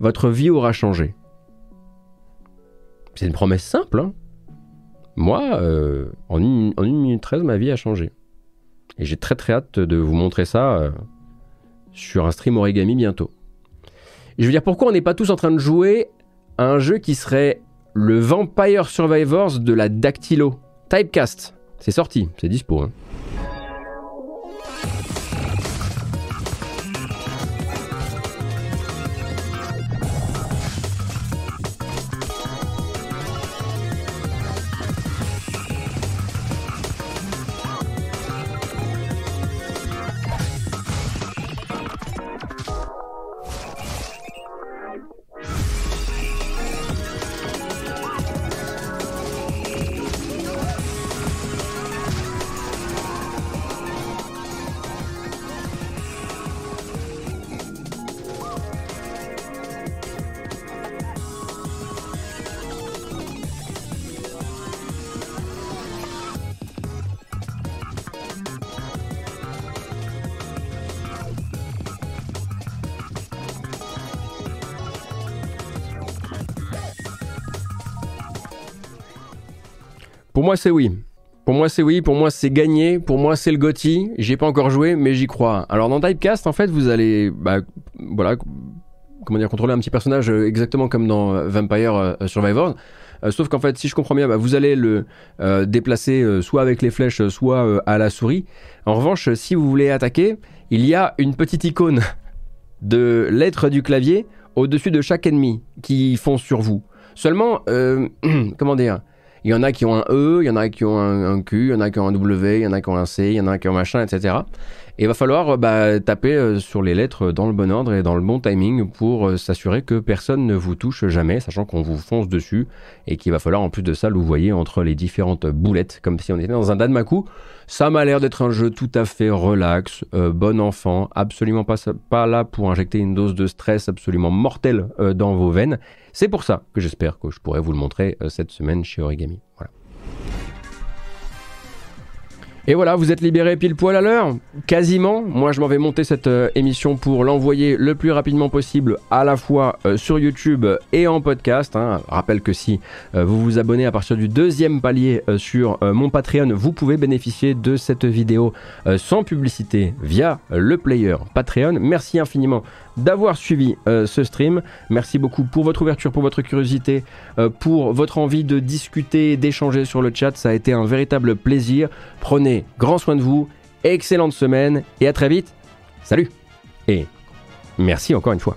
votre vie aura changé. C'est une promesse simple. Hein Moi, en, une, en une minute 13, ma vie a changé. Et j'ai très très hâte de vous montrer ça sur un stream origami bientôt. je veux dire, pourquoi on n'est pas tous en train de jouer à un jeu qui serait le Vampire Survivors de la Dactylo? Typecast C'est sorti, c'est dispo. Hein. Pour moi, c'est oui. Pour moi, c'est oui. Pour moi, c'est gagné. Pour moi, c'est le Gotti. J'ai pas encore joué, mais j'y crois. Alors, dans Typecast, en fait, vous allez, bah, voilà, comment dire, contrôler un petit personnage euh, exactement comme dans euh, Vampire euh, Survivors. sauf qu'en fait, si je comprends bien, bah, vous allez le déplacer soit avec les flèches, soit à la souris. En revanche, si vous voulez attaquer, il y a une petite icône de lettres du clavier au-dessus de chaque ennemi qui font sur vous. Seulement, comment dire il y en a qui ont un E, il y en a qui ont un, Q, il y en a qui ont un W, il y en a qui ont un C, il y en a qui ont un machin, etc. Et il va falloir euh, bah, taper euh, sur les lettres dans le bon ordre et dans le bon timing pour euh, s'assurer que personne ne vous touche jamais, sachant qu'on vous fonce dessus et qu'il va falloir en plus de ça voyez entre les différentes boulettes, comme si on était dans un Danmaku. Ça m'a l'air d'être un jeu tout à fait relax, bon enfant, absolument pas là pour injecter une dose de stress absolument mortelle dans vos veines. C'est pour ça que j'espère que je pourrai vous le montrer cette semaine chez Origami. Voilà. Et voilà, vous êtes libéré pile poil à l'heure, quasiment. Moi, je m'en vais monter cette euh, émission pour l'envoyer le plus rapidement possible, à la fois euh, sur YouTube et en podcast. Hein. Rappelle que si euh, vous vous abonnez à partir du deuxième palier sur mon Patreon, vous pouvez bénéficier de cette vidéo sans publicité via le player Patreon. Merci infiniment d'avoir suivi euh, ce stream. Merci beaucoup pour votre ouverture, pour votre curiosité, euh, pour votre envie de discuter, d'échanger sur le chat. Ça a été un véritable plaisir. Prenez grand soin de vous. Excellente semaine et à très vite. Salut et merci encore une fois.